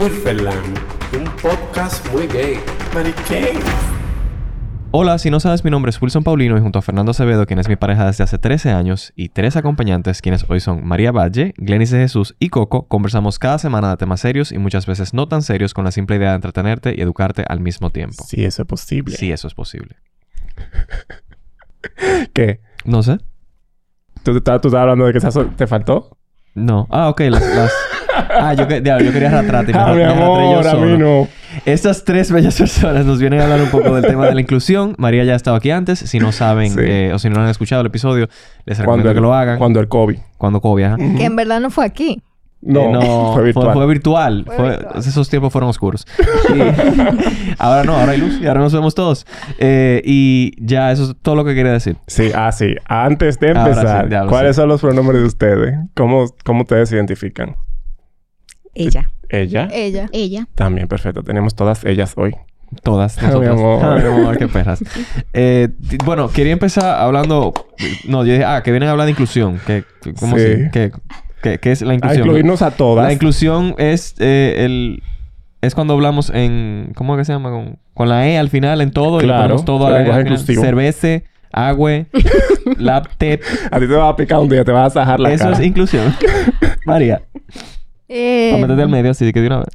Un podcast muy gay. Mariquén. Hola, si no sabes, mi nombre es Wilson Paulino y junto a Fernando Acevedo, quien es mi pareja desde hace 13 años, y tres acompañantes, quienes hoy son María Valle, Glenis de Jesús y Coco, conversamos cada semana de temas serios y muchas veces no tan serios con la simple idea de entretenerte y educarte al mismo tiempo. Si eso es posible. Sí, eso es posible. ¿Qué? No sé. ¿Tú, estás- tú estabas hablando de que te faltó? No. Ah, ok. Las... las- Ah, yo, que- diablo, yo quería me Ah, me amor, a mí no. Estas tres bellas personas nos vienen a hablar un poco del tema de la inclusión. María ya ha estado aquí antes. Si no saben Sí. eh, o si no han escuchado el episodio, les recomiendo Cuando que lo hagan. Cuando el COVID. Cuando COVID, ajá. Que en verdad no fue aquí. No, Eh, no, fue virtual. Fue, virtual. Fue Fue- virtual. Esos tiempos fueron oscuros. Y ahora no, ahora hay luz y ahora nos vemos todos. Eh, y ya, eso es todo lo que quería decir. Sí, ah, sí. Antes de empezar, sí, ¿cuáles sí. son los pronombres de ustedes? ¿Cómo, cómo ustedes se identifican? Ella. ¿Ella? Ella. Ella. También, perfecto. Tenemos todas ellas hoy. Todas mi nosotros. amor. Ah, mi amor, qué perras. Eh, bueno, quería empezar hablando... No, yo dije... Ah, que vienen a hablar de inclusión. Que, que- ¿Cómo Sí. así? ¿Qué, qué, qué es la A inclusión? incluirnos a todas. La inclusión es eh, el... Es cuando hablamos en... ¿Cómo es que se llama? Con, con la E al final en todo. y le Claro, ponemos todo a la E lenguaje al final. inclusivo. Cerveza, agua, laptop. A ti te va a picar un día, te vas a sajar la Eso cara. es inclusión. María, Eh, para meterte al medio así que de una vez.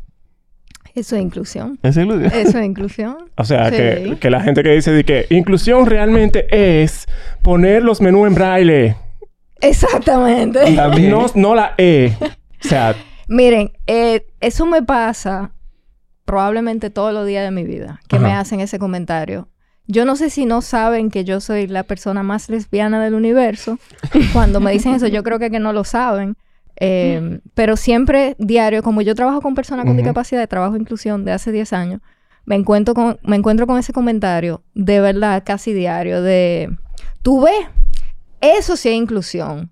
eso es inclusión. ¿Es inclusión? Eso es inclusión. O sea, Sí. que, que la gente que dice de que inclusión realmente es poner los menús en braille. Exactamente. También. No, no la E. O sea, Miren, eh, eso me pasa probablemente todos los días de mi vida, que me hacen ese comentario. Yo no sé si no saben que yo soy la persona más lesbiana del universo. Cuando me dicen eso, yo creo que, que no lo saben. Eh, pero siempre, diario, como yo trabajo con personas con discapacidad, trabajo inclusión de hace 10 años, me encuentro con, me encuentro con ese comentario de verdad casi diario de, tú ves, eso sí es inclusión.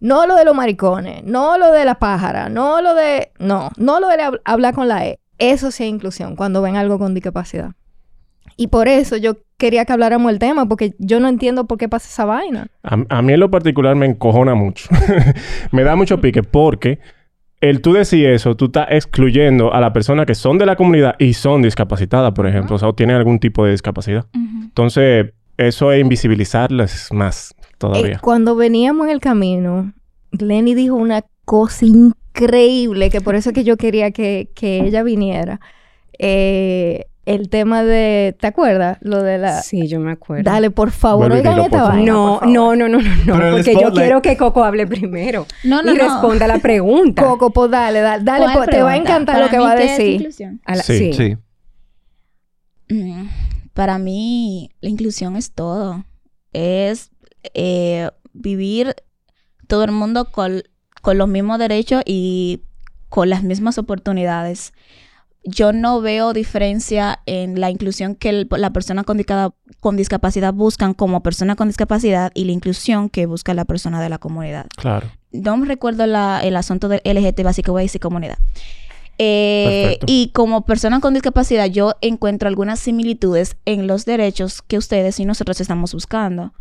No lo de los maricones, no lo de la pájara, no lo de... No, no lo de hab- hablar con la E. Eso sí es inclusión cuando ven algo con discapacidad. Y por eso yo quería que habláramos del tema, porque yo no entiendo por qué pasa esa vaina. a, a mí en lo particular me encojona mucho. me da mucho pique porque el tú decir eso, tú estás excluyendo a las personas que son de la comunidad y son discapacitadas, por ejemplo. O sea, o tienen algún tipo de discapacidad. Entonces, eso es invisibilizarlas más Eh, todavía. cuando veníamos en el camino, Glenny dijo una cosa increíble, que por eso es que yo quería que, que ella viniera. Eh, el tema de... ¿Te acuerdas? Lo de la... Sí, yo me acuerdo. Dale, por favor, oigan esta vaina, No, no, no, no, no, no. Porque yo quiero que Coco hable primero. No, no, y no. responda la pregunta. Coco, pues dale, dale, dale ¿Cuál pues, te va a encantar Para lo que mí, va a ¿qué es decir. inclusión? A la- Sí. sí. Sí. Mm, Para mí, la inclusión es todo. Es eh, vivir todo el mundo con, con los mismos derechos y con las mismas oportunidades. Yo no veo diferencia en la inclusión que el- la persona con, disca- con discapacidad buscan como persona con discapacidad y la inclusión que busca la persona de la comunidad. Claro. no me recuerdo la- el asunto del LGT, básico voy a decir comunidad. Eh, y como persona con discapacidad, yo encuentro algunas similitudes en los derechos que ustedes y nosotros estamos buscando.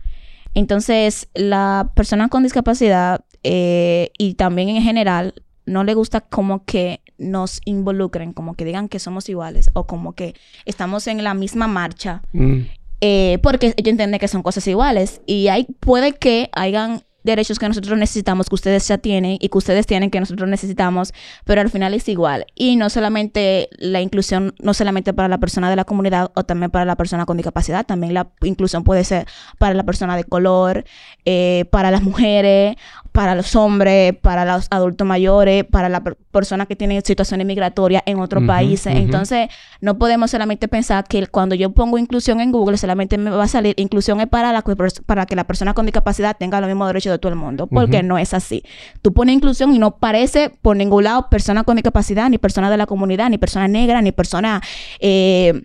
Entonces, la persona con discapacidad eh, y también en general, no le gusta como que nos involucren, como que digan que somos iguales o como que estamos en la misma marcha Mm. eh, porque ellos entienden que son cosas iguales y hay puede que hayan derechos que nosotros necesitamos que ustedes ya tienen y que ustedes tienen que nosotros necesitamos, pero al final es igual. Y no solamente la inclusión, no solamente para la persona de la comunidad o también para la persona con discapacidad, también la inclusión puede ser para la persona de color, eh, para las mujeres, para los hombres, para los adultos mayores, para la per- persona que tiene situaciones migratorias en otros países. Entonces, no podemos solamente pensar que cuando yo pongo inclusión en Google, solamente me va a salir inclusión es para, la, para que la persona con discapacidad tenga los mismos derechos de todo el mundo, porque no es así. Tú pones inclusión y no parece por ningún lado persona con discapacidad, ni persona de la comunidad, ni persona negra, ni persona... eh,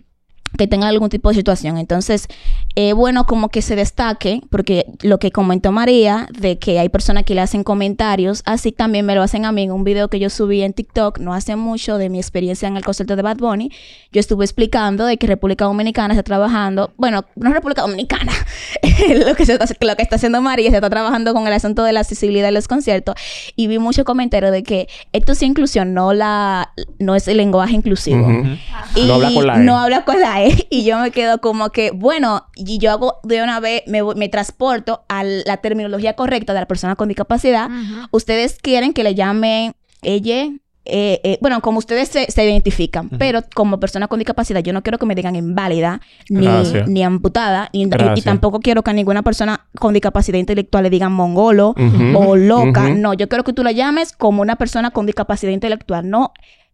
que tenga algún tipo de situación. Entonces, es bueno como que se destaque, porque lo que comentó María, de que hay personas que le hacen comentarios, así también me lo hacen a mí en un video que yo subí en TikTok no hace mucho de mi experiencia en el concierto de Bad Bunny. Yo estuve explicando de que República Dominicana está trabajando, bueno, no República Dominicana, lo, que se está, lo que está haciendo María, se está trabajando con el asunto de la accesibilidad de los conciertos, y vi mucho comentario de que esto sí inclusión, no la no es el lenguaje inclusivo. Ujú. Y No habla con la E. No habla con la E. Y yo me quedo como que, bueno, y yo hago de una vez, me, me transporto a la terminología correcta de la persona con discapacidad. Ustedes quieren que le llamen ella. eh, eh, bueno, como ustedes se, se identifican, pero como persona con discapacidad, yo no quiero que me digan inválida, ni, ni amputada, y, y- y Gracias. tampoco quiero que a ninguna persona con discapacidad intelectual le digan mongolo o loca. No, yo quiero que tú la llames como una persona con discapacidad intelectual. No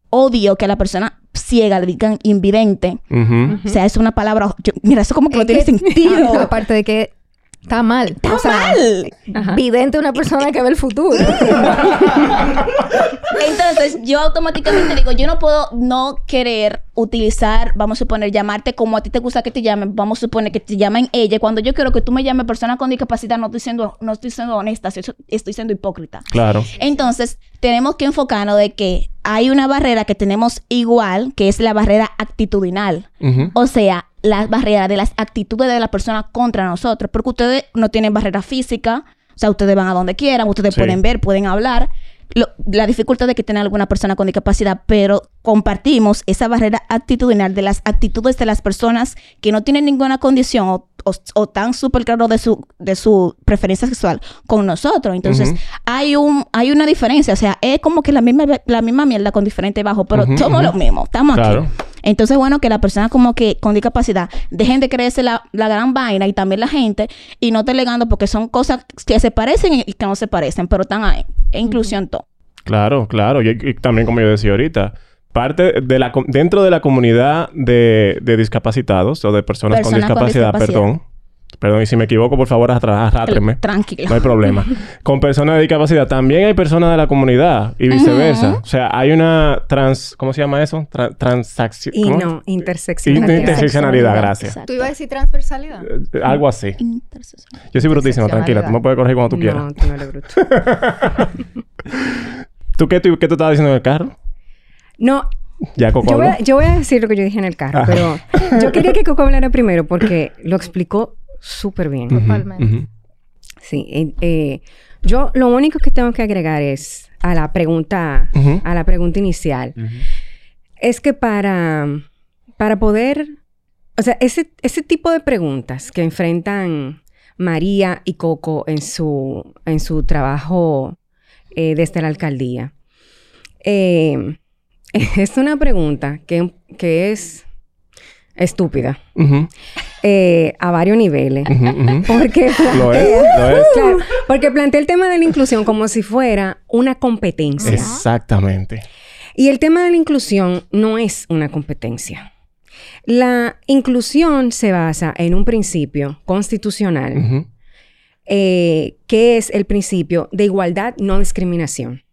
odio que a la persona ciega le digan invidente. O sea, es una palabra... yo- mira, eso como que no Es tiene que- sentido. Aparte de que está mal. ¡Está o sea, mal! Ajá. Vidente una persona que ve el futuro. Entonces, yo automáticamente digo, yo no puedo no querer utilizar, vamos a suponer, llamarte como a ti te gusta que te llamen, vamos a suponer que te llamen ella. Cuando yo quiero que tú me llames persona con discapacidad, no estoy siendo, no estoy siendo honesta, estoy, siendo hipócrita. Claro. Entonces, tenemos que enfocarnos de que hay una barrera que tenemos igual, que es la barrera actitudinal. O sea, la barrera de las actitudes de la persona contra nosotros. Porque ustedes no tienen barrera física. O sea, ustedes van a donde quieran, ustedes Sí. pueden ver, pueden hablar. Lo- la dificultad de que tiene alguna persona con discapacidad, pero compartimos esa barrera actitudinal de las actitudes de las personas que no tienen ninguna condición o, o, o tan súper claro de su, de su preferencia sexual con nosotros. Entonces, hay un hay una diferencia. O sea, es como que la misma, la misma mierda con diferente bajo, pero Ujú, somos ujú. lo mismo. Estamos Claro. aquí. Entonces, bueno, que la persona como que con discapacidad dejen de creerse la, la gran vaina y también la gente y no te legando porque son cosas que se parecen y que no se parecen, pero están ahí. E inclusión todo. Claro, claro. Y, y también, como yo decía ahorita, parte de la... com- Dentro de la comunidad de, de discapacitados o de personas con Personas con discapacidad, discapacidad. perdón. Perdón, y si me equivoco, por favor, arrátrenme. Tranquilo. No hay problema. Con personas de discapacidad también hay personas de la comunidad y viceversa. O sea, hay una trans... ¿Cómo se llama eso? Tra- transacción... Y no, interseccionalidad. Inter- interseccionalidad, gracias. Exacto. ¿Tú ibas a decir transversalidad? Eh, Algo así. Interseccionalidad. Yo soy brutísimo, tranquila. Tú me puedes corregir cuando tú quieras. No, tú no eres bruto. ¿Tú qué, tú qué tú estabas diciendo en el carro? No, Ya, Coco yo voy, a, habló? yo voy a decir lo que yo dije en el carro, Ajá. pero yo quería que Coco hablara primero porque lo explicó súper bien. Totalmente. Sí, eh, eh, yo lo único que tengo que agregar es a la pregunta, a la pregunta inicial, es que para, para poder, o sea, ese, ese tipo de preguntas que enfrentan María y Coco en su, en su trabajo eh, desde la alcaldía, eh, es una pregunta que, que es estúpida eh, a varios niveles. Porque. Claro, porque plantea el tema de la inclusión como si fuera una competencia. Exactamente. Y el tema de la inclusión no es una competencia. La inclusión se basa en un principio constitucional, eh, que es el principio de igualdad, no discriminación,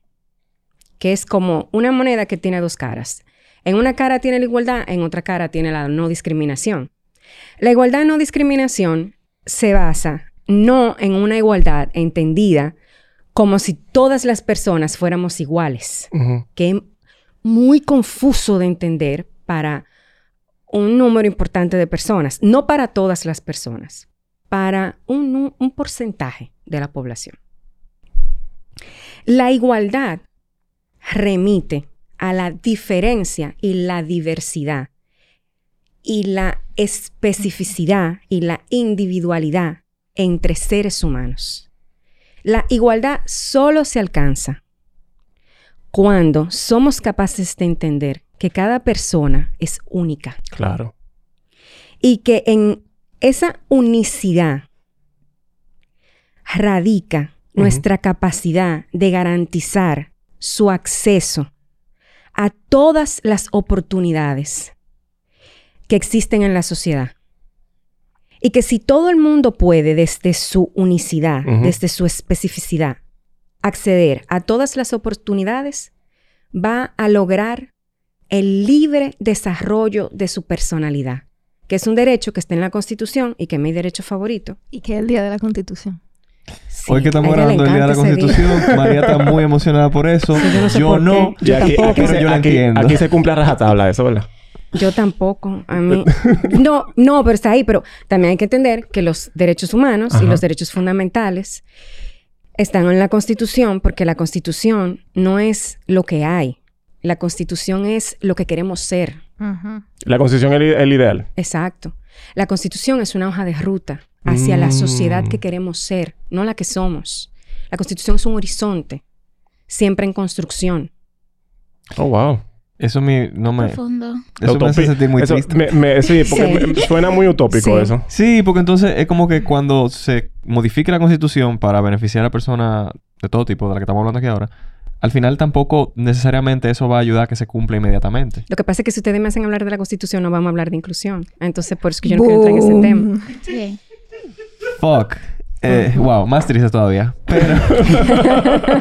que es como una moneda que tiene dos caras. En una cara tiene la igualdad, en otra cara tiene la no discriminación. La igualdad no discriminación se basa no en una igualdad entendida como si todas las personas fuéramos iguales, que es muy confuso de entender para un número importante de personas, no para todas las personas, para un porcentaje de la población. La igualdad remite a la diferencia y la diversidad y la especificidad y la individualidad entre seres humanos. La igualdad solo se alcanza cuando somos capaces de entender que cada persona es única Claro. y que en esa unicidad radica nuestra capacidad de garantizar su acceso a todas las oportunidades que existen en la sociedad Y que si todo el mundo puede, desde su unicidad, desde su especificidad, acceder a todas las oportunidades, va a lograr el libre desarrollo de su personalidad, que es un derecho que está en la Constitución y que es mi derecho favorito. Y que es el día de la Constitución. Sí, Hoy que estamos grabando el Día de la. Constitución, María está muy emocionada por eso. yo no sé yo por no. qué. Y aquí, tampoco. aquí Pero se, yo aquí- entiendo. aquí se cumple a rajatabla eso, ¿verdad? Yo tampoco. A mí. No, no, pero está ahí. Pero también hay que entender que los derechos humanos y los derechos fundamentales están en la Constitución porque la Constitución no es lo que hay. La Constitución es lo que queremos ser. La constitución es el, el ideal. Exacto. La Constitución es una hoja de ruta hacia la sociedad Mm. que queremos ser, no la que somos. La Constitución es un horizonte, siempre en construcción. Oh, wow. Eso me, no me... Profundo. Eso me hace sentir muy eso triste. me- me- sí, porque Sí. me- suena muy utópico Sí. eso. Sí, porque entonces es como que cuando se modifique la constitución para beneficiar a personas de todo tipo, de la que estamos hablando aquí ahora, al final tampoco necesariamente eso va a ayudar a que se cumpla inmediatamente. Lo que pasa es que si ustedes me hacen hablar de la Constitución, no vamos a hablar de inclusión. Entonces, por eso que yo no quiero entrar en ese tema. Sí. Fuck. Eh, wow, más triste todavía. Pero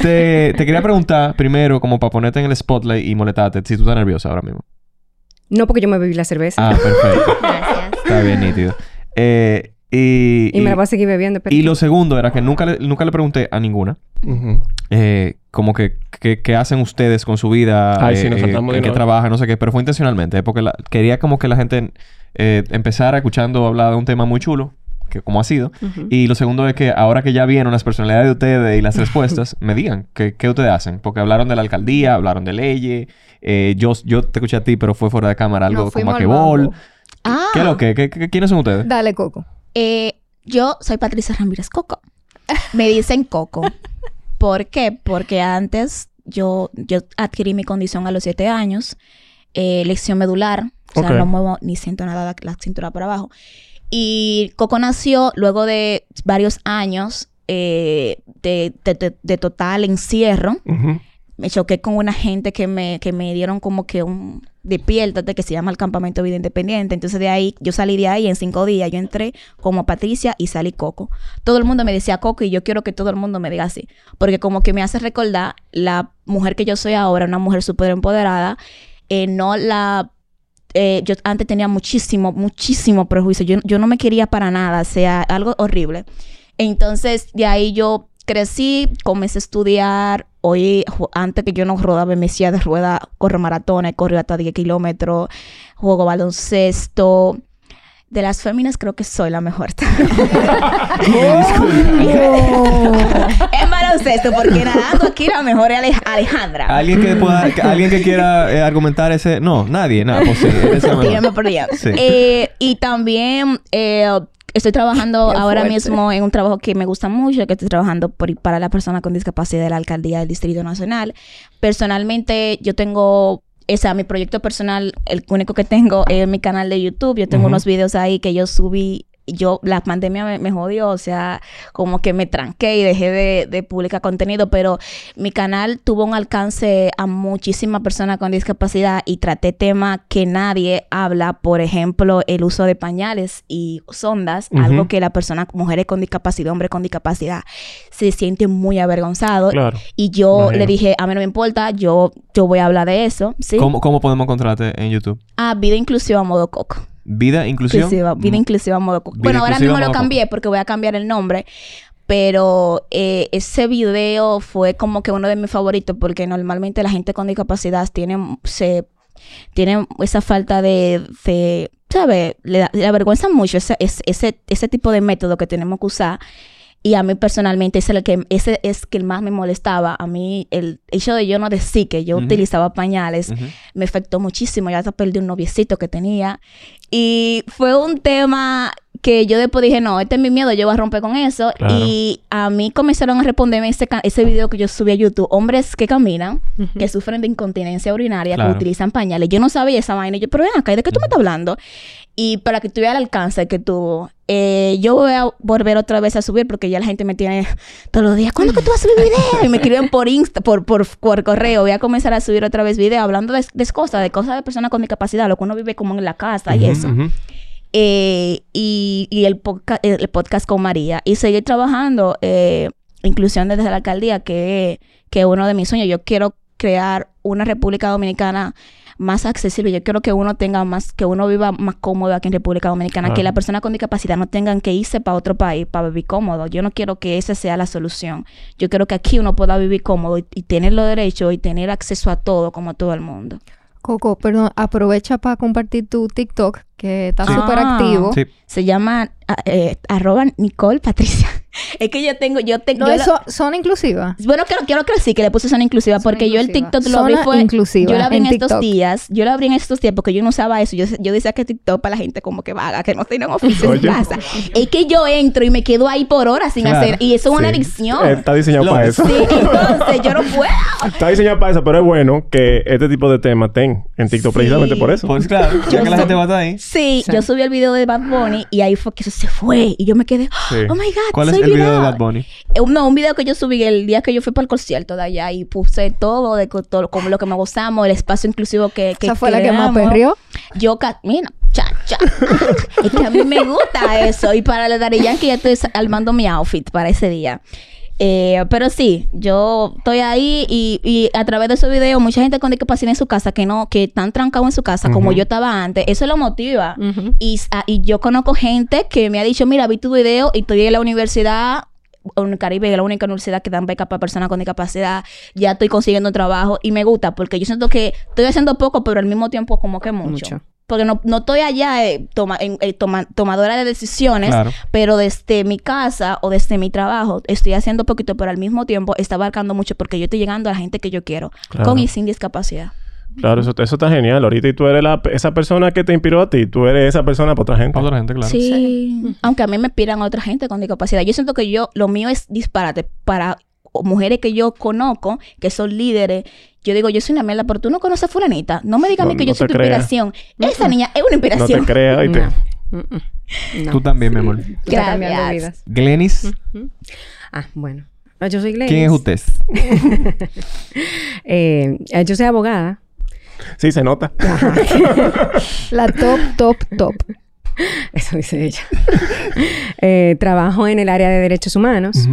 te, te quería preguntar primero, como para ponerte en el spotlight y molestarte, si tú estás nerviosa ahora mismo. No porque yo me bebí la cerveza. Ah, perfecto. Gracias. Está bien nítido. Eh, y, y me la voy a seguir bebiendo. pero- y lo segundo era que nunca le, nunca le pregunté a ninguna. Eh, como que, que, que hacen ustedes con su vida, Ay, eh, sí, nos eh, saltamos de en qué trabajan, no sé qué, pero fue intencionalmente, porque la- quería como que la gente eh, empezara escuchando hablar de un tema muy chulo, que como ha sido, y lo segundo es que ahora que ya vieron las personalidades de ustedes y las respuestas, me digan qué, qué ustedes hacen, porque hablaron de la alcaldía, hablaron de leyes, eh, yo, yo te escuché a ti, pero fue fuera de cámara algo como a que. Ah. ¿Qué es lo que? ¿Qué- qué- ¿Quiénes son ustedes? Dale, Coco. Eh, yo soy Patricia Ramírez Coco. Me dicen Coco. ¿Por qué? Porque antes yo, yo adquirí mi condición a los siete años, eh, lesión medular, o sea, no muevo ni siento nada la, la cintura para abajo. Y Coco nació luego de varios años eh, de, de- de- de total encierro. Me choqué con una gente que me, que me dieron como que un despiértate que se llama el campamento vida independiente. Entonces de ahí, yo salí de ahí en cinco días. Yo entré como Patricia y salí Coco. Todo el mundo me decía Coco y yo quiero que todo el mundo me diga así. Porque como que me hace recordar la mujer que yo soy ahora, una mujer súper empoderada. eh, no la... eh, yo antes tenía muchísimo, muchísimo prejuicio. Yo, yo no me quería para nada. O sea, algo horrible. Entonces, de ahí yo crecí, comencé a estudiar. Hoy, antes que yo no rodaba mi silla de rueda, corro maratones, corro hasta 10 kilómetros, juego baloncesto. De las féminas creo que soy la mejor. es baloncesto, porque nadando aquí la mejor es Alej- Alejandra. ¿Alguien que pueda, que- alguien que quiera eh, argumentar ese? No, nadie, nada, pues sí, eres la mejor. Tírame por allá. Sí. Eh, y también eh, estoy trabajando Qué ahora fuerte. mismo en un trabajo que me gusta mucho, que estoy trabajando por, para la persona con discapacidad de la alcaldía del Distrito Nacional. Personalmente, yo tengo, o sea, mi proyecto personal, el único que tengo es mi canal de YouTube. Yo tengo unos videos ahí que yo subí. Yo, la pandemia me, me jodió, o sea, como que me tranqué y dejé de, de publicar contenido, pero mi canal tuvo un alcance a muchísimas personas con discapacidad y traté temas que nadie habla, por ejemplo, el uso de pañales y sondas, algo que la persona, mujeres con discapacidad, hombres con discapacidad, se siente muy avergonzado. Claro. Y yo Imagino. le dije, a mí no me importa, yo, yo voy a hablar de eso, ¿sí? ¿Cómo, ¿Cómo podemos encontrarte en YouTube? Ah, vida inclusiva a modo coco. ¿Vida? Inclusiva, vida inclusiva modo coco. Bueno, ahora mismo lo cambié porque voy a cambiar el nombre. Pero eh, ese video fue como que uno de mis favoritos porque normalmente la gente con discapacidad tiene, se, tiene esa falta de, de ¿sabes? Le, da- le avergüenza mucho ese, ese, ese, tipo de método que tenemos que usar. Y a mí personalmente ese es el que, ese es que más me molestaba. A mí el hecho de yo no decir que yo utilizaba pañales me afectó muchísimo. Ya hasta perdí un noviecito que tenía. Y fue un tema que yo después dije, no, este es mi miedo, yo voy a romper con eso. Claro. Y a mí comenzaron a responderme ese, ese video que yo subí a YouTube. Hombres que caminan, que sufren de incontinencia urinaria, Claro. que utilizan pañales. Yo no sabía esa vaina. Y yo, pero ven acá, ¿y ¿de qué tú me estás hablando? Y para que tuviera el alcance que tuvo, eh, yo voy a volver otra vez a subir porque ya la gente me tiene todos los días, ¿cuándo que tú vas a subir video? Y me escriben por Insta, por, por, por correo. Voy a comenzar a subir otra vez video hablando de, de cosas, de cosas de personas con discapacidad, lo que uno vive como en la casa y eso. eh, y, y el, podca- el podcast con María y seguir trabajando eh, inclusión desde la alcaldía, que es uno de mis sueños. Yo quiero crear una República Dominicana más accesible. Yo quiero que uno tenga más, que uno viva más cómodo aquí en República Dominicana, que las personas con discapacidad no tengan que irse para otro país para vivir cómodo. Yo no quiero que esa sea la solución. Yo quiero que aquí uno pueda vivir cómodo y, y tener los derechos y tener acceso a todo como todo el mundo. Coco, perdón, aprovecha para compartir tu TikTok, que está Sí. súper Ah. activo. Sí. Se llama eh, arroba Nicole Patricia. es que yo tengo, yo tengo. No, eso son inclusivas. Bueno, quiero, quiero que sí, que le puse zona inclusiva, Zona porque yo el inclusiva. TikTok lo abrí fue... inclusiva yo lo abrí en en, estos días, yo lo abrí en estos días porque yo no usaba eso. Yo, yo decía que TikTok para la gente como que vaga, que no tienen oficio en casa. Es que yo entro y me quedo ahí por horas sin Claro. hacer... Y eso es una Sí. adicción. Eh, Está diseñado Lo- para eso. Sí, entonces yo no puedo. Está diseñado para eso, pero es bueno que este tipo de temas estén en TikTok Sí. precisamente por eso. Pues claro, ya que la gente va a estar ahí. Sí, yo subí el video de Bad Bunny y ahí fue que eso se fue. Y yo me quedé, Sí. oh my God, ¿Cuál es soy el video de viral". Bad Bunny? Eh, No, un video que yo subí el día que yo fui para el concierto de allá y puse todo de todo, como lo que me gustamos, el espacio inclusivo que, que Esa fue la que más perrió. Yo, mira, cha, cha. es que a mí me gusta eso. Y para la Daddy Yankee ya estoy armando mi outfit para ese día. Eh, pero sí, yo estoy ahí y, y a través de esos videos, mucha gente con discapacidad en su casa que no, que están trancados en su casa, como yo estaba antes, eso lo motiva. Y, ah, y yo conozco gente que me ha dicho, mira, vi tu video y estoy en la universidad, en el Caribe, es la única universidad que dan becas para personas con discapacidad, ya estoy consiguiendo trabajo y me gusta porque yo siento que estoy haciendo poco, pero al mismo tiempo como que mucho. Mucho. Porque no, no estoy allá eh, toma- en- eh, toma- tomadora de decisiones, Claro. pero desde mi casa o desde mi trabajo estoy haciendo poquito, pero al mismo tiempo está abarcando mucho porque yo estoy llegando a la gente que yo quiero, Claro. con y sin discapacidad. Claro, eso, eso está genial. Ahorita y tú eres la, esa persona que te inspiró a ti. Tú eres esa persona para otra gente. Para otra gente, claro. Sí. Aunque a mí me inspiran a otra gente con discapacidad. Yo siento que yo, lo mío es disparate para mujeres que yo conozco, que son líderes. Yo digo, yo soy una mierda, pero tú no conoces a fulanita. No me digas a mí que no yo soy te tu creas. inspiración. Esa niña es una No te inspiración. creas, ¿oíste? No. Mm. No. Tú también, mi amor. Estás cambiando Gracias. Glenis, Ah, bueno. Yo soy Glenis. ¿quién es usted? Eh, eh, yo soy abogada. Sí, se nota. La top, top, top. Eso dice ella. Eh, trabajo en el área de derechos humanos.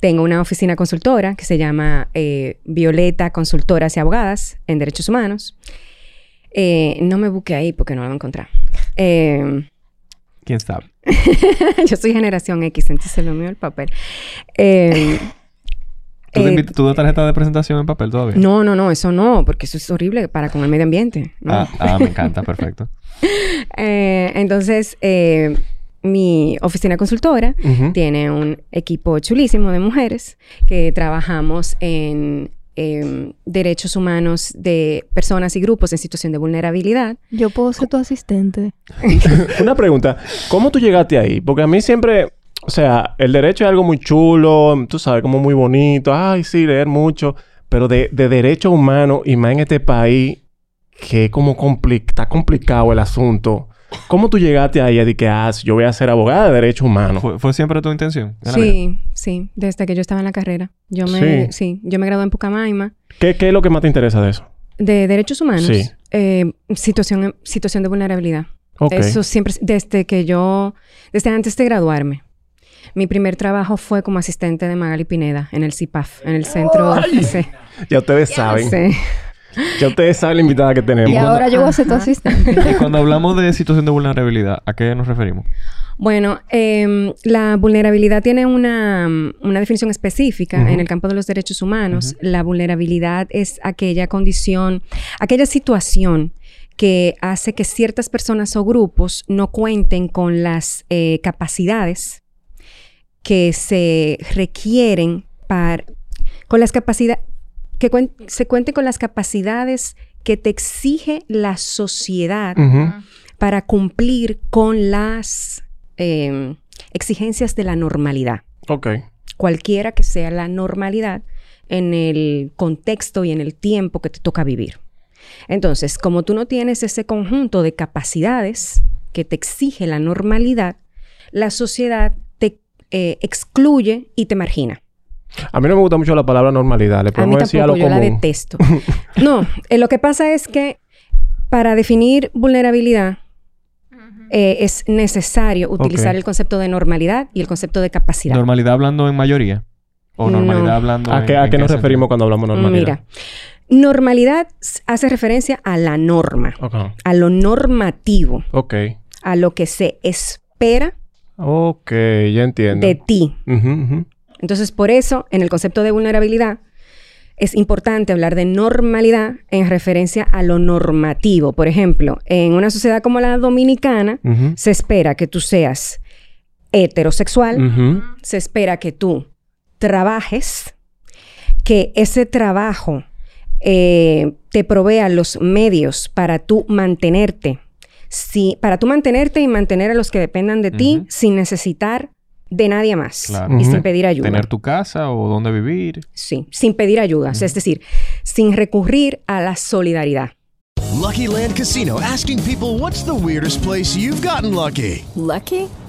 Tengo una oficina consultora que se llama eh, Violeta Consultoras y Abogadas en Derechos Humanos. Eh, no me busque ahí porque no la voy a encontrar. Eh, ¿Quién sabe? yo soy generación X, entonces lo mío el papel. Eh, ¿Tú, te invit- tú das tarjeta de presentación en papel todavía? no, no, no, eso no, porque eso es horrible para con el medio ambiente. ¿no? Ah, ah, me encanta, perfecto. Eh, entonces, eh, mi oficina consultora tiene un equipo chulísimo de mujeres que trabajamos en em, derechos humanos de personas y grupos en situación de vulnerabilidad. Yo puedo ser tu asistente. Una pregunta. ¿Cómo tú llegaste ahí? Porque a mí siempre... O sea, el derecho es algo muy chulo. Tú sabes, como muy bonito. Ay, sí, leer mucho. Pero de, de derecho humano y más en este país... Que como compli- está complicado el asunto. ¿Cómo tú llegaste ahí a decir que ah, yo voy a ser abogada de derechos humanos? ¿Fue, fue siempre tu intención? Sí, sí, desde que yo estaba en la carrera. Yo me, Sí. sí, yo me gradué en Pucamaima ¿Qué, ¿Qué es lo que más te interesa de eso? de derechos humanos. Sí. eh, situación, situación de vulnerabilidad. Ok. Eso siempre, desde que yo, desde antes de graduarme. Mi primer trabajo fue como asistente de Magali Pineda en el CIPAF, en el centro. Sí, Ya ustedes saben. sí. Ya ustedes saben la invitada que tenemos. Y ahora yo voy a ser tu asistente. Y cuando hablamos de situación de vulnerabilidad, ¿a qué nos referimos? Bueno, em, la vulnerabilidad tiene una, una definición específica en el campo de los derechos humanos. La vulnerabilidad es aquella condición, aquella situación que hace que ciertas personas o grupos no cuenten con las eh, capacidades que se requieren para, con las capacidades, que cuen- se cuente con las capacidades que te exige la sociedad para cumplir con las eh, exigencias de la normalidad, Ok. cualquiera que sea la normalidad en el contexto y en el tiempo que te toca vivir. Entonces, como tú no tienes ese conjunto de capacidades que te exige la normalidad, la sociedad te eh, excluye y te margina. A mí no me gusta mucho la palabra normalidad. Le A mí podemos decir a lo tampoco, yo la detesto. No, eh, lo que pasa es que para definir vulnerabilidad, eh, es necesario utilizar el concepto de normalidad y el concepto de capacidad. ¿Normalidad hablando en mayoría? ¿O No. normalidad hablando ¿A en- qué, a en qué nos sentido? referimos cuando hablamos de normalidad? Mira, normalidad hace referencia a la norma, Ok. a lo normativo, Ok. a lo que se espera Ok, ya entiendo. de ti. Ujú. Entonces, por eso, en el concepto de vulnerabilidad, es importante hablar de normalidad en referencia a lo normativo. Por ejemplo, en una sociedad como la dominicana, se espera que tú seas heterosexual, se espera que tú trabajes, que ese trabajo eh, te provea los medios para tú mantenerte, si, para tú mantenerte y mantener a los que dependan de ti sin necesitar de nadie más Claro. y sin pedir ayuda. Tener tu casa o dónde vivir. Sí, sin pedir ayuda, es decir, sin recurrir a la solidaridad. Lucky Land Casino asking people what's the weirdest place you've gotten lucky? Lucky?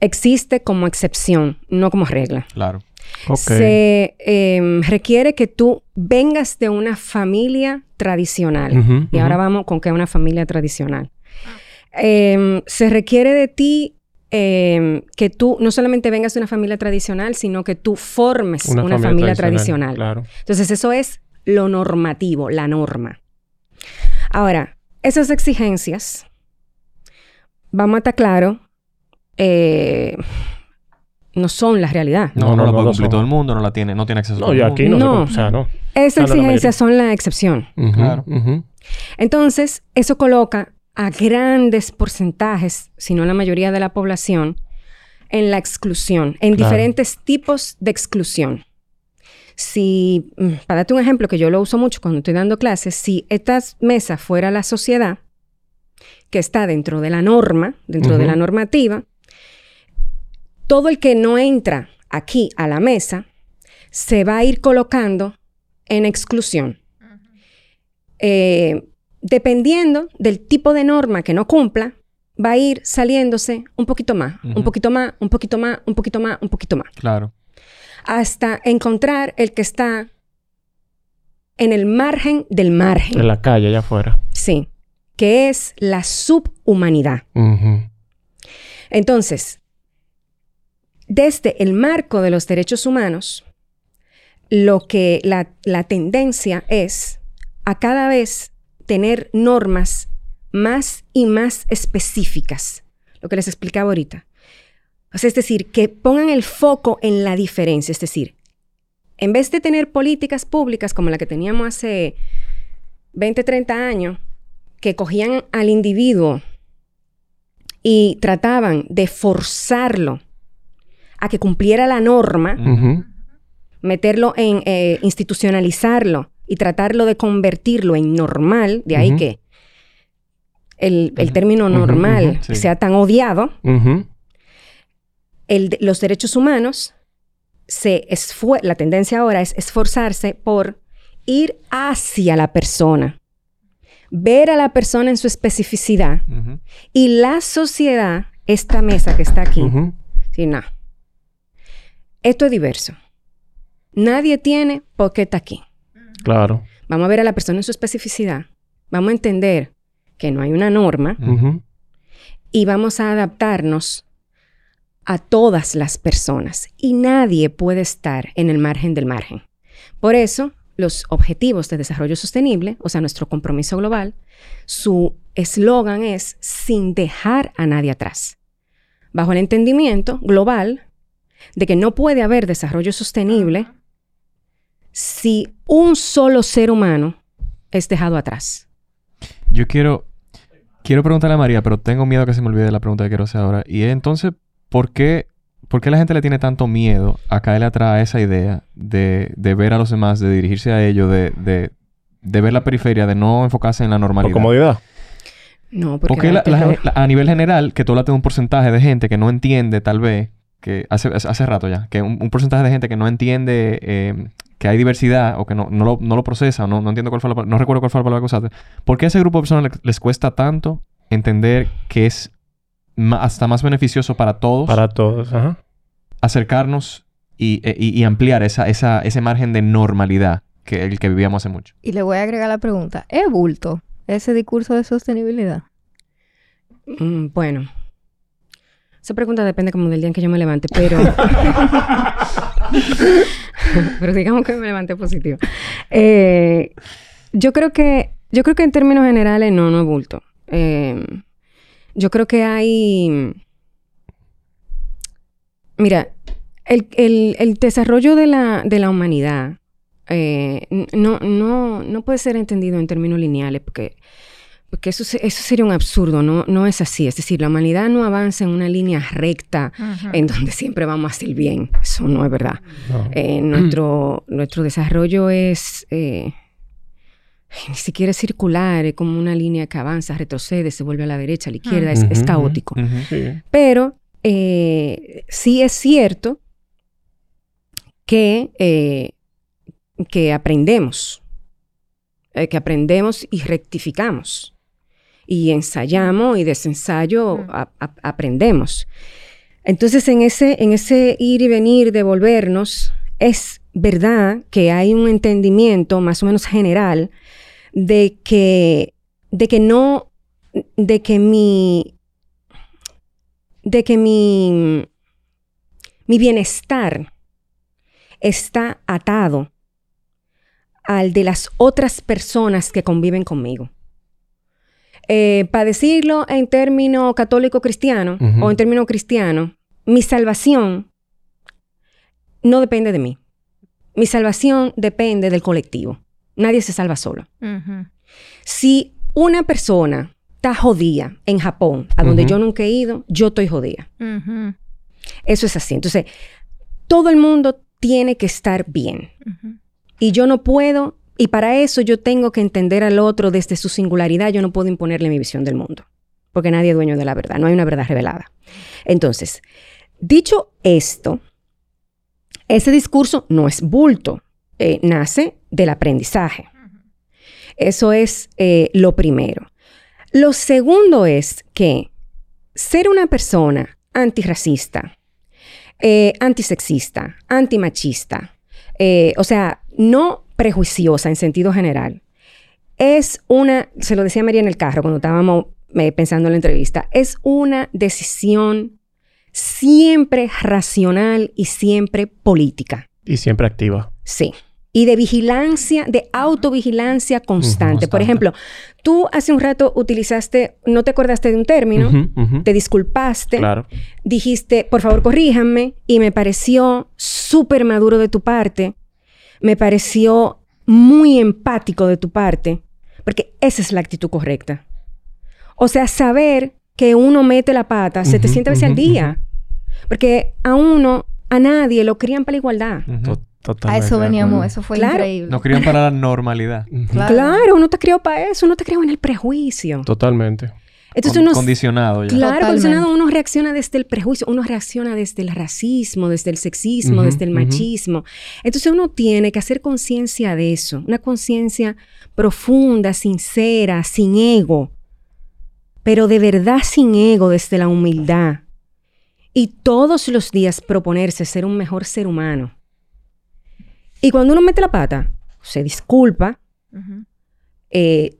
existe como excepción, no como regla. Claro. Se eh, requiere que tú vengas de una familia tradicional. Y ahora vamos con qué es una familia tradicional. Eh, se requiere de ti eh, que tú no solamente vengas de una familia tradicional, sino que tú formes una, familia, tradicional. Claro. Entonces, eso es lo normativo, la norma. Ahora, esas exigencias, vamos a estar claro, eh, no son la realidad. No, No, no, no, la puede cumplir son. todo el mundo, no la tiene, no tiene acceso No, y aquí no, No. se- o sea, no. Esas exigencias son la excepción. Claro. Entonces, eso coloca a grandes porcentajes, si no la mayoría de la población, en la exclusión, en Claro. diferentes tipos de exclusión. Si, mm, para darte un ejemplo que yo lo uso mucho cuando estoy dando clases, si esta mesa fuera la sociedad, que está dentro de la norma, dentro de la normativa, todo el que no entra aquí a la mesa se va a ir colocando en exclusión. Eh, dependiendo del tipo de norma que no cumpla, va a ir saliéndose un poquito más, un poquito más, un poquito más, un poquito más, un poquito más, Claro. hasta encontrar el que está en el margen del margen. En la calle, allá afuera. Sí, que es la subhumanidad. Entonces, desde el marco de los derechos humanos, lo que la, tendencia es a cada vez tener normas más y más específicas, lo que les explicaba ahorita. Sea, es decir, que pongan el foco en la diferencia, es decir, en vez de tener políticas públicas como la que teníamos hace 20, 30 años, que cogían al individuo y trataban de forzarlo a que cumpliera la norma, meterlo en, eh, institucionalizarlo y tratarlo de convertirlo en normal, de ahí que el, el término normal sí. sea tan odiado, el los derechos humanos, se la tendencia ahora es esforzarse por ir hacia la persona, ver a la persona en su especificidad y la sociedad, esta mesa que está aquí, sí, no. Esto es diverso. Nadie tiene por qué está aquí. Claro. Vamos a ver a la persona en su especificidad. Vamos a entender que no hay una norma y vamos a adaptarnos a todas las personas. Y nadie puede estar en el margen del margen. Por eso, los objetivos de desarrollo sostenible, o sea, nuestro compromiso global, su eslogan es sin dejar a nadie atrás. bajo el entendimiento global de que no puede haber desarrollo sostenible si un solo ser humano es dejado atrás. Yo quiero, quiero preguntarle a María, pero tengo miedo que se me olvide la pregunta que quiero hacer ahora. Y es entonces, ¿por qué, por qué la gente le tiene tanto miedo a caerle atrás a esa idea de, de ver a los demás, de dirigirse a ellos, de, de, de ver la periferia, de no enfocarse en la normalidad? Por comodidad. No, porque, Porque da la- la- terror. la- a nivel general, que tú hablaste de un porcentaje de gente que no entiende, tal vez, que hace, hace rato ya, que un, un porcentaje de gente que no entiende eh, que hay diversidad o que no, no, lo, no lo procesa, o no, no entiendo cuál fue la palabra, no recuerdo cuál fue la palabra que usaste. ¿Por qué a ese grupo de personas le- les cuesta tanto entender que es ma- hasta más beneficioso para todos Para todos, ajá. acercarnos y, e- y- y ampliar esa, esa, ese margen de normalidad que el que vivíamos hace mucho? Y le voy a agregar la pregunta. ¿Es bulto ese discurso de sostenibilidad? Mm, bueno. Esa pregunta depende como del día en que yo me levante, pero... pero digamos que me levanté positivo. Eh, yo creo que... Yo creo que en términos generales no, no es bulto. Eh, yo creo que hay... Mira, el, el- el desarrollo de la, de la humanidad eh, no, no, no puede ser entendido en términos lineales porque, porque eso, eso sería un absurdo, no, no es así. Es decir, la humanidad no avanza en una línea recta en donde siempre vamos a hacer el bien. Eso no es verdad. No. Eh, nuestro, nuestro desarrollo es... eh, ni siquiera es circular, es como una línea que avanza, retrocede, se vuelve a la derecha, a la izquierda, es, caótico. Pero eh, sí es cierto que, eh, que aprendemos, eh, que aprendemos y rectificamos. Y ensayamos y desensayo a- a- aprendemos. Entonces, en ese, en ese ir y venir, devolvernos, es verdad que hay un entendimiento más o menos general de que, de que no, de que mi, de que mi, mi bienestar está atado al de las otras personas que conviven conmigo. Para decirlo en término católico cristiano Ujú. o en término cristiano, mi salvación no depende de mí. Mi salvación depende del colectivo. Nadie se salva solo. Si una persona está jodida en Japón, a donde yo nunca he ido, yo estoy jodida. Eso es así. Entonces, todo el mundo tiene que estar bien. Y yo no puedo, y para eso yo tengo que entender al otro desde su singularidad. Yo no puedo imponerle mi visión del mundo, porque nadie es dueño de la verdad, no hay una verdad revelada. Entonces, dicho esto, ese discurso no es bulto, eh, nace del aprendizaje. Eso es eh, lo primero. Lo segundo es que ser una persona antirracista, eh, antisexista, antimachista, eh, o sea, no prejuiciosa en sentido general, es una, se lo decía María en el carro cuando estábamos eh, pensando en la entrevista, es una decisión siempre racional y siempre política. Y siempre activa. Sí. Y de vigilancia, de autovigilancia constante. Por constante. ejemplo, tú hace un rato utilizaste, no te acordaste de un término, te disculpaste, Claro. dijiste, por favor, corríjanme, y me pareció súper maduro de tu parte, me pareció muy empático de tu parte, porque esa es la actitud correcta. O sea, saber que uno mete la pata 700 veces al día, porque a uno, a nadie lo crían para la igualdad. To- A Totalmente. eso veníamos, eso fue Claro. increíble. Nos querían para la normalidad. Claro. Claro, uno te crió para eso, uno te crió en el prejuicio. Totalmente. Entonces Con- uno... condicionado ya. Claro, Totalmente. condicionado, uno reacciona desde el prejuicio, uno reacciona desde el racismo, desde el sexismo, desde el machismo. Entonces uno tiene que hacer conciencia de eso, una conciencia profunda, sincera, sin ego, pero de verdad sin ego, desde la humildad. Y todos los días proponerse ser un mejor ser humano. Y cuando uno mete la pata, se disculpa, eh,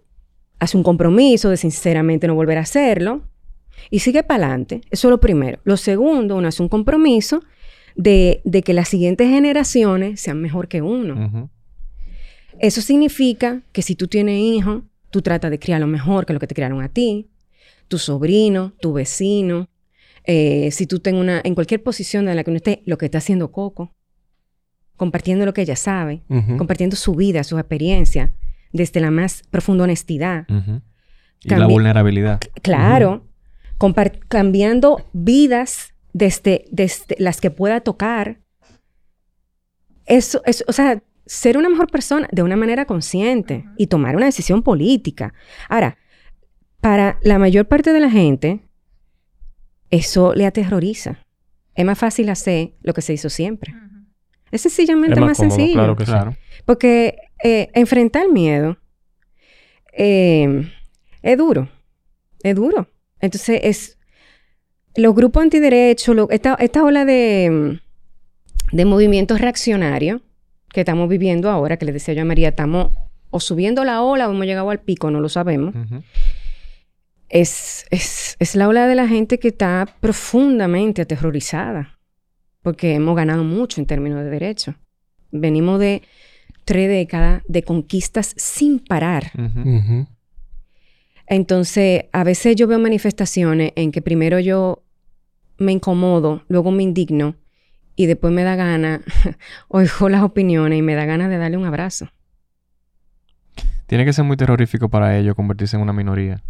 hace un compromiso de sinceramente no volver a hacerlo y sigue para adelante. Eso es lo primero. Lo segundo, uno hace un compromiso de, de que las siguientes generaciones sean mejor que uno. Eso significa que si tú tienes hijos, tú tratas de criarlo mejor que lo que te criaron a ti, tu sobrino, tu vecino, eh, si tú estás en, una, en cualquier posición en la que uno esté, lo que está haciendo Coco, compartiendo lo que ella sabe, compartiendo su vida, sus experiencias, desde la más profunda honestidad. Ujú. Y la vulnerabilidad. Claro, cambiando vidas desde, desde las que pueda tocar. Eso, eso, o sea, ser una mejor persona de una manera consciente y tomar una decisión política. Ahora, para la mayor parte de la gente, eso le aterroriza. Es más fácil hacer lo que se hizo siempre. Es sencillamente Es más más, cómodo, sencillo. claro que sí. Claro. Porque eh, enfrentar miedo eh, es duro. Es duro. Entonces, es. Los grupos antiderechos, lo- esta, esta ola de, de movimientos reaccionarios que estamos viviendo ahora, que le decía yo a María, estamos o subiendo la ola o hemos llegado al pico, no lo sabemos. Es, es, es la ola de la gente que está profundamente aterrorizada, porque hemos ganado mucho en términos de derechos. Venimos de tres décadas de conquistas sin parar. Entonces, a veces yo veo manifestaciones en que primero yo me incomodo, luego me indigno y después me da gana, oigo las opiniones y me da ganas de darle un abrazo. Tiene que ser muy terrorífico para ellos convertirse en una minoría.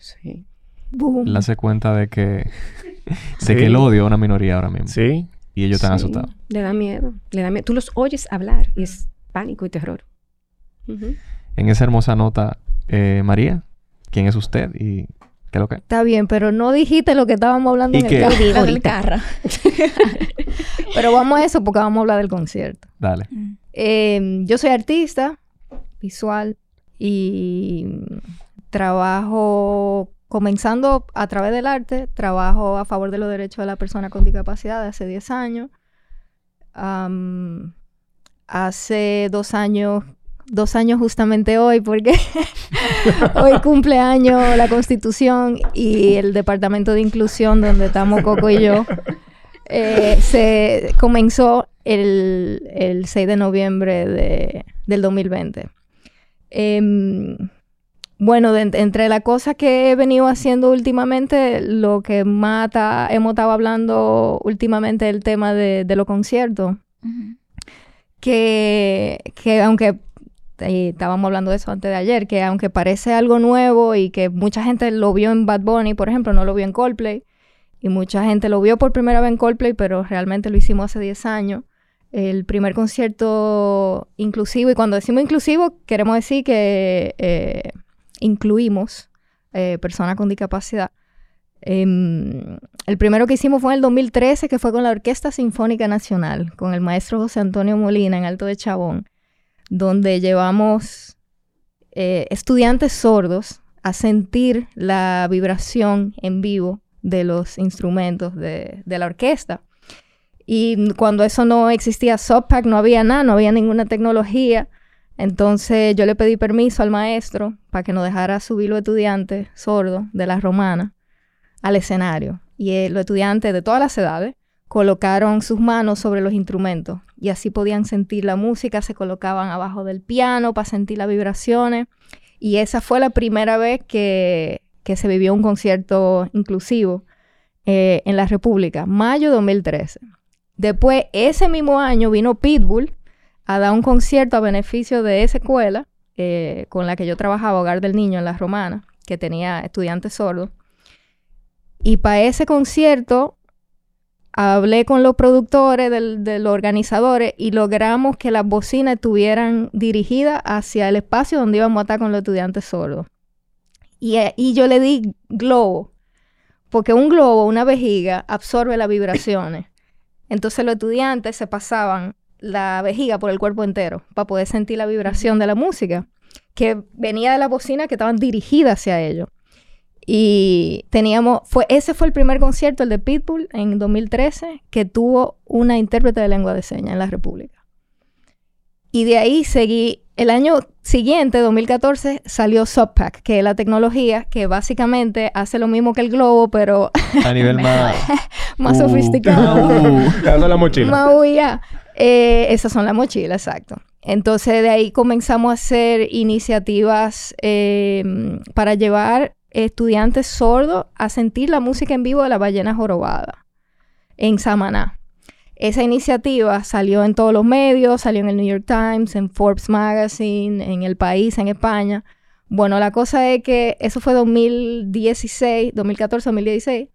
Sí. Boom. Hace cuenta de que... de Sí. que el odio es una minoría ahora mismo. Sí. Y ellos están Sí, asustados. Le da miedo, le da miedo. Tú los oyes hablar y es pánico y terror. En esa hermosa nota, eh, María, ¿quién es usted y qué es lo que? Está bien, pero no dijiste lo que estábamos hablando ¿Y en qué? el ahorita. carro. Pero vamos a eso porque vamos a hablar del concierto. Dale. Eh, yo soy artista visual y trabajo comenzando a través del arte, trabajo a favor de los derechos de la persona con discapacidad de hace 10 años. Hace dos años, dos años justamente hoy, porque hoy cumple año la Constitución y el Departamento de Inclusión, donde estamos Coco y yo, eh, se comenzó el, el 6 de noviembre de- del 2020. Em, bueno, entre las cosas que he venido haciendo últimamente, lo que más ta- hemos estado hablando últimamente el tema de, de los conciertos. Que, que aunque y estábamos hablando de eso antes de ayer, que aunque parece algo nuevo y que mucha gente lo vio en Bad Bunny, por ejemplo, no lo vio en Coldplay, y mucha gente lo vio por primera vez en Coldplay, pero realmente lo hicimos hace 10 años. El primer concierto inclusivo, y cuando decimos inclusivo, queremos decir que eh, incluimos eh, personas con discapacidad. Em, el primero que hicimos fue en el 2013, que fue con la Orquesta Sinfónica Nacional, con el maestro José Antonio Molina en Alto de Chabón, donde llevamos eh, estudiantes sordos a sentir la vibración en vivo de los instrumentos de, la orquesta. Y cuando eso no existía Softpack, no había nada, no había ninguna tecnología. Entonces yo le pedí permiso al maestro para que nos dejara subir los estudiantes sordos de la romana al escenario. Y eh, los estudiantes de todas las edades colocaron sus manos sobre los instrumentos y así podían sentir la música, se colocaban abajo del piano para sentir las vibraciones. Y esa fue la primera vez que, que se vivió un concierto inclusivo eh, en la República, mayo 2013. Después, ese mismo año, vino Pitbull a dar un concierto a beneficio de esa escuela eh, con la que yo trabajaba, Hogar del Niño en La Romana, que tenía estudiantes sordos. Y para ese concierto hablé con los productores, del- de los organizadores, y logramos que las bocinas estuvieran dirigidas hacia el espacio donde íbamos a estar con los estudiantes sordos. Y, eh, y yo le di globo, porque un globo, una vejiga, absorbe las vibraciones. Entonces los estudiantes se pasaban la vejiga por el cuerpo entero para poder sentir la vibración de la música que venía de la bocina que estaban dirigidas hacia ellos. Y teníamos, fue, ese fue el primer concierto, el de Pitbull, en 2013, que tuvo una intérprete de lengua de señas en la República. Y de ahí seguí, el año siguiente, 2014, salió Subpack, que es la tecnología que básicamente hace lo mismo que el globo, pero A nivel más... más Uh. sofisticado. Dando la mochila. Más. Eh, esas son las mochilas, exacto. entonces de ahí comenzamos a hacer iniciativas eh, para llevar estudiantes sordos a sentir la música en vivo de la ballena jorobada en Samaná. Esa iniciativa salió en todos los medios, salió en el New York Times, en Forbes Magazine, en El País, en España. Bueno, la cosa es que eso fue 2016, 2014, 2016.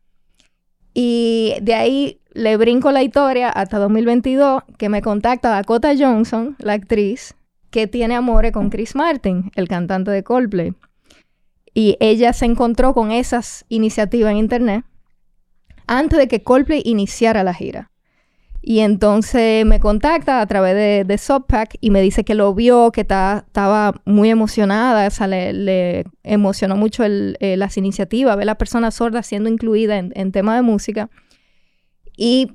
Y de ahí le brinco la historia hasta 2022, que me contacta Dakota Johnson, la actriz, que tiene amores con Chris Martin, el cantante de Coldplay. Y ella se encontró con esas iniciativas en internet antes de que Coldplay iniciara la gira. Y entonces me contacta a través de, de Subpack y me dice que lo vio, que estaba muy emocionada, o sea, le, emocionó mucho el, eh, las iniciativas, ver a la persona sorda siendo incluida en, en temas de música. Y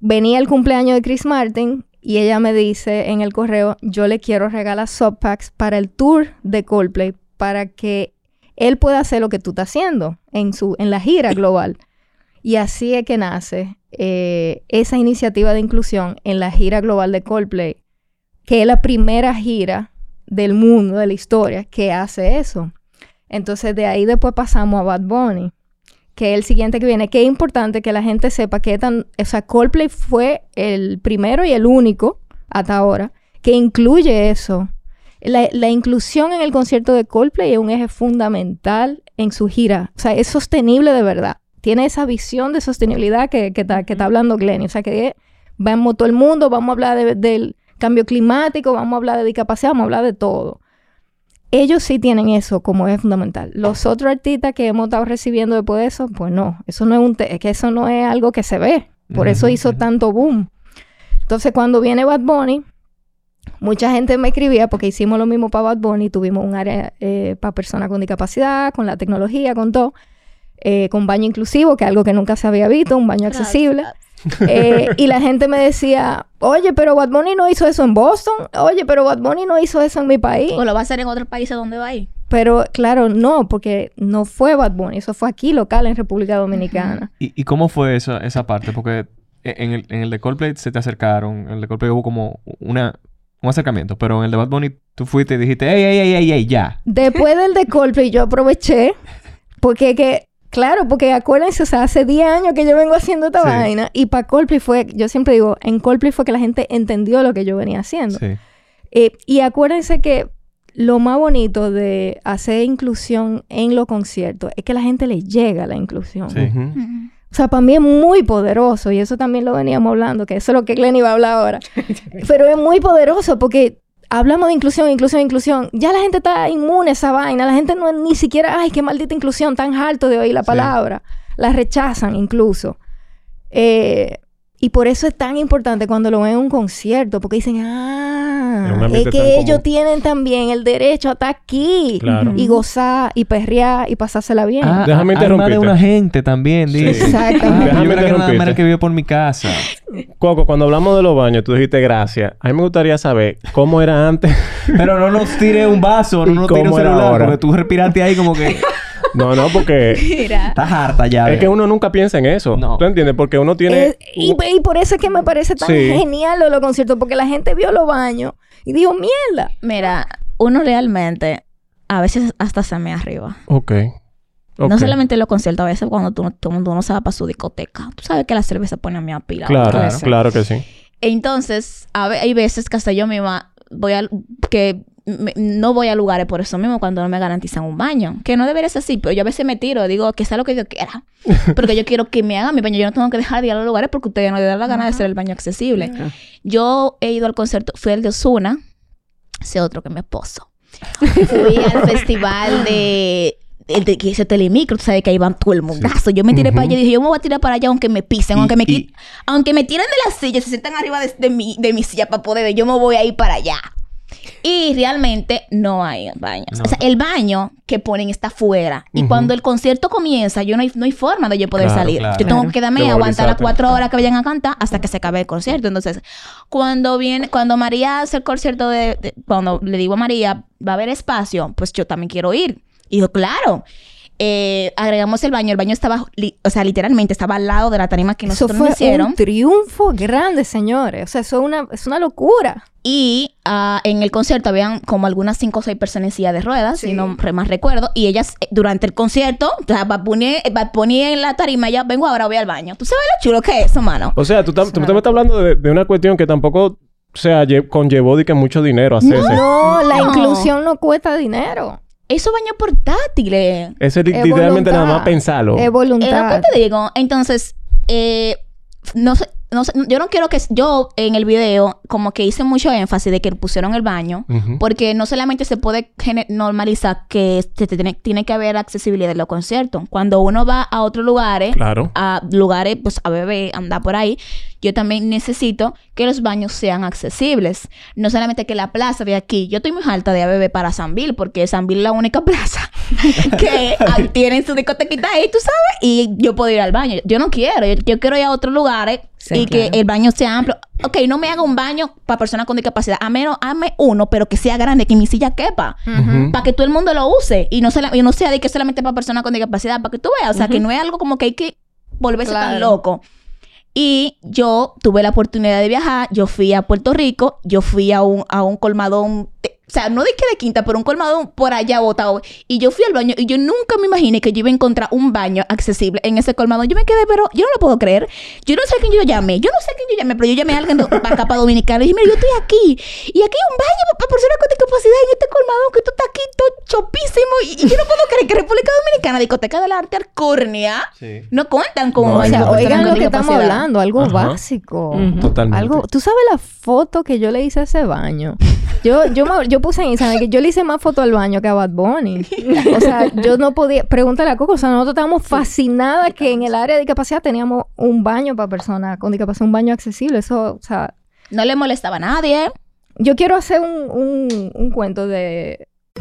venía el cumpleaños de Chris Martin y ella me dice en el correo, yo le quiero regalar Subpacks para el tour de Coldplay, para que él pueda hacer lo que tú estás haciendo en, su, en la gira global. Y así es que nace eh, esa iniciativa de inclusión en la gira global de Coldplay, que es la primera gira del mundo, de la historia, que hace eso. Entonces de ahí después pasamos a Bad Bunny, que es el siguiente que viene. Que es importante que la gente sepa que tan, o sea, Coldplay fue el primero y el único hasta ahora que incluye eso. La, la, inclusión en el concierto de Coldplay es un eje fundamental en su gira. O sea, es sostenible de verdad tiene esa visión de sostenibilidad que, está, que hablando Glenn. O sea, que vamos todo el mundo, vamos a hablar del cambio climático, vamos a hablar de discapacidad, vamos a hablar de todo. Ellos sí tienen eso como es fundamental. Los otros artistas que hemos estado recibiendo después de eso, pues no, eso no es un es que eso no es algo que se ve. Por eso hizo tanto boom. Entonces, cuando viene Bad Bunny, mucha gente me escribía porque hicimos lo mismo para Bad Bunny, tuvimos un área eh, para personas con discapacidad, con la tecnología, con todo. Eh, con baño inclusivo, que es algo que nunca se había visto, un baño accesible. Eh, y la gente me decía, oye, pero Bad Bunny no hizo eso en Boston, oye, pero Bad Bunny no hizo eso en mi país. O lo va a hacer en otros países donde va a ir. Pero claro, no, porque no fue Bad Bunny, eso fue aquí local en República Dominicana. ¿Y, cómo fue esa, esa parte? Porque en el, en el de Coldplay se te acercaron, en el de Coldplay hubo como una, un acercamiento, pero en el de Bad Bunny tú fuiste y dijiste, ey, ey, ey, ey, ey, ya. Después del de Coldplay yo aproveché, porque que Claro, porque acuérdense, o sea, hace 10 años que yo vengo haciendo esta vaina y para Coldplay fue, yo siempre digo, en Coldplay fue que la gente entendió lo que yo venía haciendo. Sí. Eh, y acuérdense que lo más bonito de hacer inclusión en los conciertos es que la gente le llega la inclusión. Sí. O sea, para mí es muy poderoso y eso también lo veníamos hablando, que eso es lo que Glenn iba a hablar ahora. Pero es muy poderoso porque hablamos de inclusión, inclusión, inclusión. Ya la gente está inmune a esa vaina. La gente no es ni siquiera, ay, qué maldita inclusión, tan alto de oír la palabra. La rechazan incluso. Eh, y por eso es tan importante cuando lo ven en un concierto, porque dicen, ah, es que ellos tienen también el derecho a estar aquí y gozar y perrear y pasársela bien. Ah, Déjame interrumpirte. de una gente también, dice. Exactamente. Ah, Déjame que una que vive por mi casa. Coco, cuando hablamos de los baños, tú dijiste gracias. A mí me gustaría saber cómo era antes. Pero no nos tire un vaso, no nos tire un celular, porque tú respiraste ahí como que... No, no, porque... Mira. Estás harta ya. Es que uno nunca piensa en eso. No. ¿Tú entiendes? Porque uno tiene... y, por eso es que me parece tan genial lo de los conciertos. Porque la gente vio los baños y dijo, mierda. Mira, uno realmente... A veces hasta se me arriba. Ok. No solamente los conciertos, a veces cuando tú, todo el mundo no se va para su discoteca. Tú sabes que la cerveza pone a mí a pila. Claro, claro que sí. Entonces, hay veces que hasta yo misma voy a... que no voy a lugares por eso mismo cuando no me garantizan un baño. Que no debería ser así, pero yo a veces me tiro, digo que sea lo que yo quiera. Porque yo quiero que me hagan mi baño. Yo no tengo que dejar de ir a los lugares porque ustedes no le dan la gana de hacer el baño accesible. Yo he ido al concierto, fui al de Osuna, ese otro que mi esposo. Fui al festival de el de que ese telemicro, tú sabes que ahí van todo el mundazo. Yo me tiré para allá y dije, yo me voy a tirar para allá aunque me pisen, aunque me quiten, aunque me tiren de la silla, se sientan arriba de, mi, de mi silla para poder yo me voy a ir para allá. Y realmente no hay baños. O sea, el baño que ponen está fuera. Y cuando el concierto comienza, yo no hay, no hay forma de yo poder salir. Yo tengo que quedarme y aguantar las cuatro horas que vayan a cantar hasta que se acabe el concierto. Entonces, cuando viene, cuando María hace el concierto de, cuando le digo a María, va a haber espacio, pues yo también quiero ir. Y yo, claro. Eh, agregamos el baño. El baño estaba, o sea, literalmente estaba al lado de la tarima que Eso nosotros fue nos hicieron. un triunfo grande, señores. O sea, eso es una, es una locura. Y ah, en el concierto habían como algunas cinco o seis personas en silla de ruedas, si no re- más recuerdo. Y ellas, eh, durante el concierto, o sea, Bad Bunny en la tarima, ya vengo ahora, voy al baño. ¿Tú sabes lo chulo que es eso, mano? O sea, tú, tam- tú me estás hablando de, de una cuestión que tampoco, o sea, lle- conllevó de que mucho dinero hacerse. No, la No. inclusión no cuesta dinero. Esos baños portátiles. Ese es li- Es literalmente nada voluntad. más pensarlo. Es Es lo voluntad. que te digo. Entonces, eh, no sé, no sé, yo no quiero que yo en el video como que hice mucho énfasis de que pusieron el baño, porque no solamente se puede normalizar que se tiene, tiene que haber accesibilidad en los conciertos. Cuando uno va a otros lugares, Claro. a lugares, pues a beber, andar por ahí, yo también necesito que los baños sean accesibles. No solamente que la plaza de aquí, yo estoy muy alta de ABB para Sanville, porque Sanville es la única plaza que tienen su discotequita ahí, tú sabes, y yo puedo ir al baño. Yo no quiero, yo, yo quiero ir a otros lugares Sí, y claro. que el baño sea amplio. Ok, no me haga un baño para personas con discapacidad, a menos, hazme uno, pero que sea grande, que mi silla quepa, para que todo el mundo lo use y no, sola- y no sea de que solamente para personas con discapacidad, para que tú veas, o sea, que no es algo como que hay que volverse tan loco. Y yo tuve la oportunidad de viajar, yo fui a Puerto Rico, yo fui a un, a un colmadón, o sea, no de que de quinta, pero un colmadón por allá botado. Y yo fui al baño y yo nunca me imaginé que yo iba a encontrar un baño accesible en ese colmadón. Yo me quedé, pero yo no lo puedo creer. Yo no sé a quién yo llamé, yo no sé a quién yo llamé, pero yo llamé a alguien de para acá, para Dominicana. Y dije, mira, yo estoy aquí. Y aquí hay un baño para personas con discapacidad en este colmadón que tú estás aquí todo chopísimo. Y, y yo no puedo creer que República Dominicana, Discoteca del Arte Alcornia, no cuentan con No, O sea, oigan lo que estamos hablando, algo Ajá. básico. Totalmente. Algo, tú sabes la foto que yo le hice a ese baño. Yo, yo, me- yo puse en Instagram que yo le hice más foto al baño que a Bad Bunny. O sea, yo no podía. Pregúntale a Coco. O sea, nosotros estábamos fascinadas que en el área de discapacidad teníamos un baño para personas con discapacidad, un baño accesible. Eso, o sea, No le molestaba a nadie. yo quiero hacer un, un, un cuento de.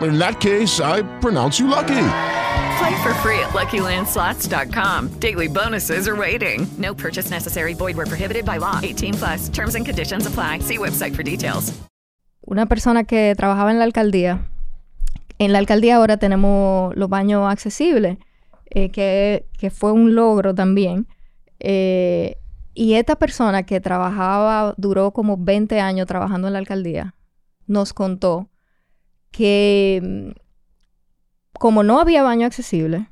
In that case, I pronounce you lucky. Play for free at LuckyLandSlots.com. Daily bonuses are waiting. No purchase necessary. Void were prohibited by law. 18 plus. Terms and conditions apply. See website for details. una persona que trabajaba en la alcaldía. En la alcaldía ahora tenemos los baños accesibles, eh, que, que fue un logro también. Eh, y esta persona que trabajaba, duró como 20 años trabajando en la alcaldía, nos contó que mm, como no había baño accesible,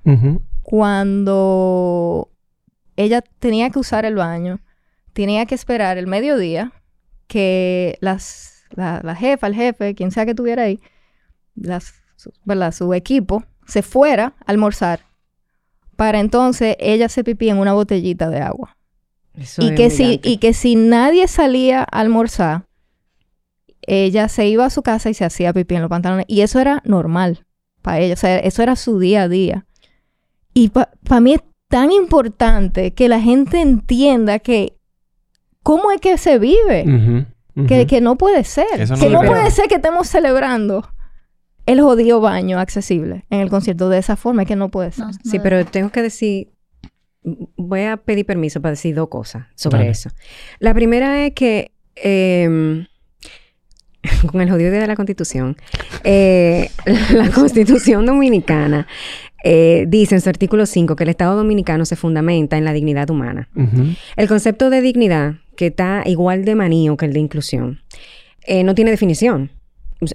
cuando ella tenía que usar el baño, tenía que esperar el mediodía que las, la, la jefa, el jefe, quien sea que estuviera ahí, las, su, ¿verdad? su equipo, se fuera a almorzar para entonces ella se pipí en una botellita de agua. Eso Y es que, si, y que si nadie salía a almorzar, ella se iba a su casa y se hacía pipí en los pantalones. Y eso era normal para ella. O sea, eso era su día a día. Y para mí es tan importante que la gente entienda que cómo es que se vive. Que, que no puede ser. Eso no que no puede ser que estemos celebrando el jodido baño accesible en el concierto de esa forma. Es que no puede ser. Sí, pero tengo que decir, voy a pedir permiso para decir dos cosas sobre Dale. eso. La primera es que em, con el jodido día de la Constitución, eh, la Constitución Dominicana eh, dice en su artículo 5 que el Estado Dominicano se fundamenta en la dignidad humana. El concepto de dignidad, que está igual de manío que el de inclusión, eh, no tiene definición.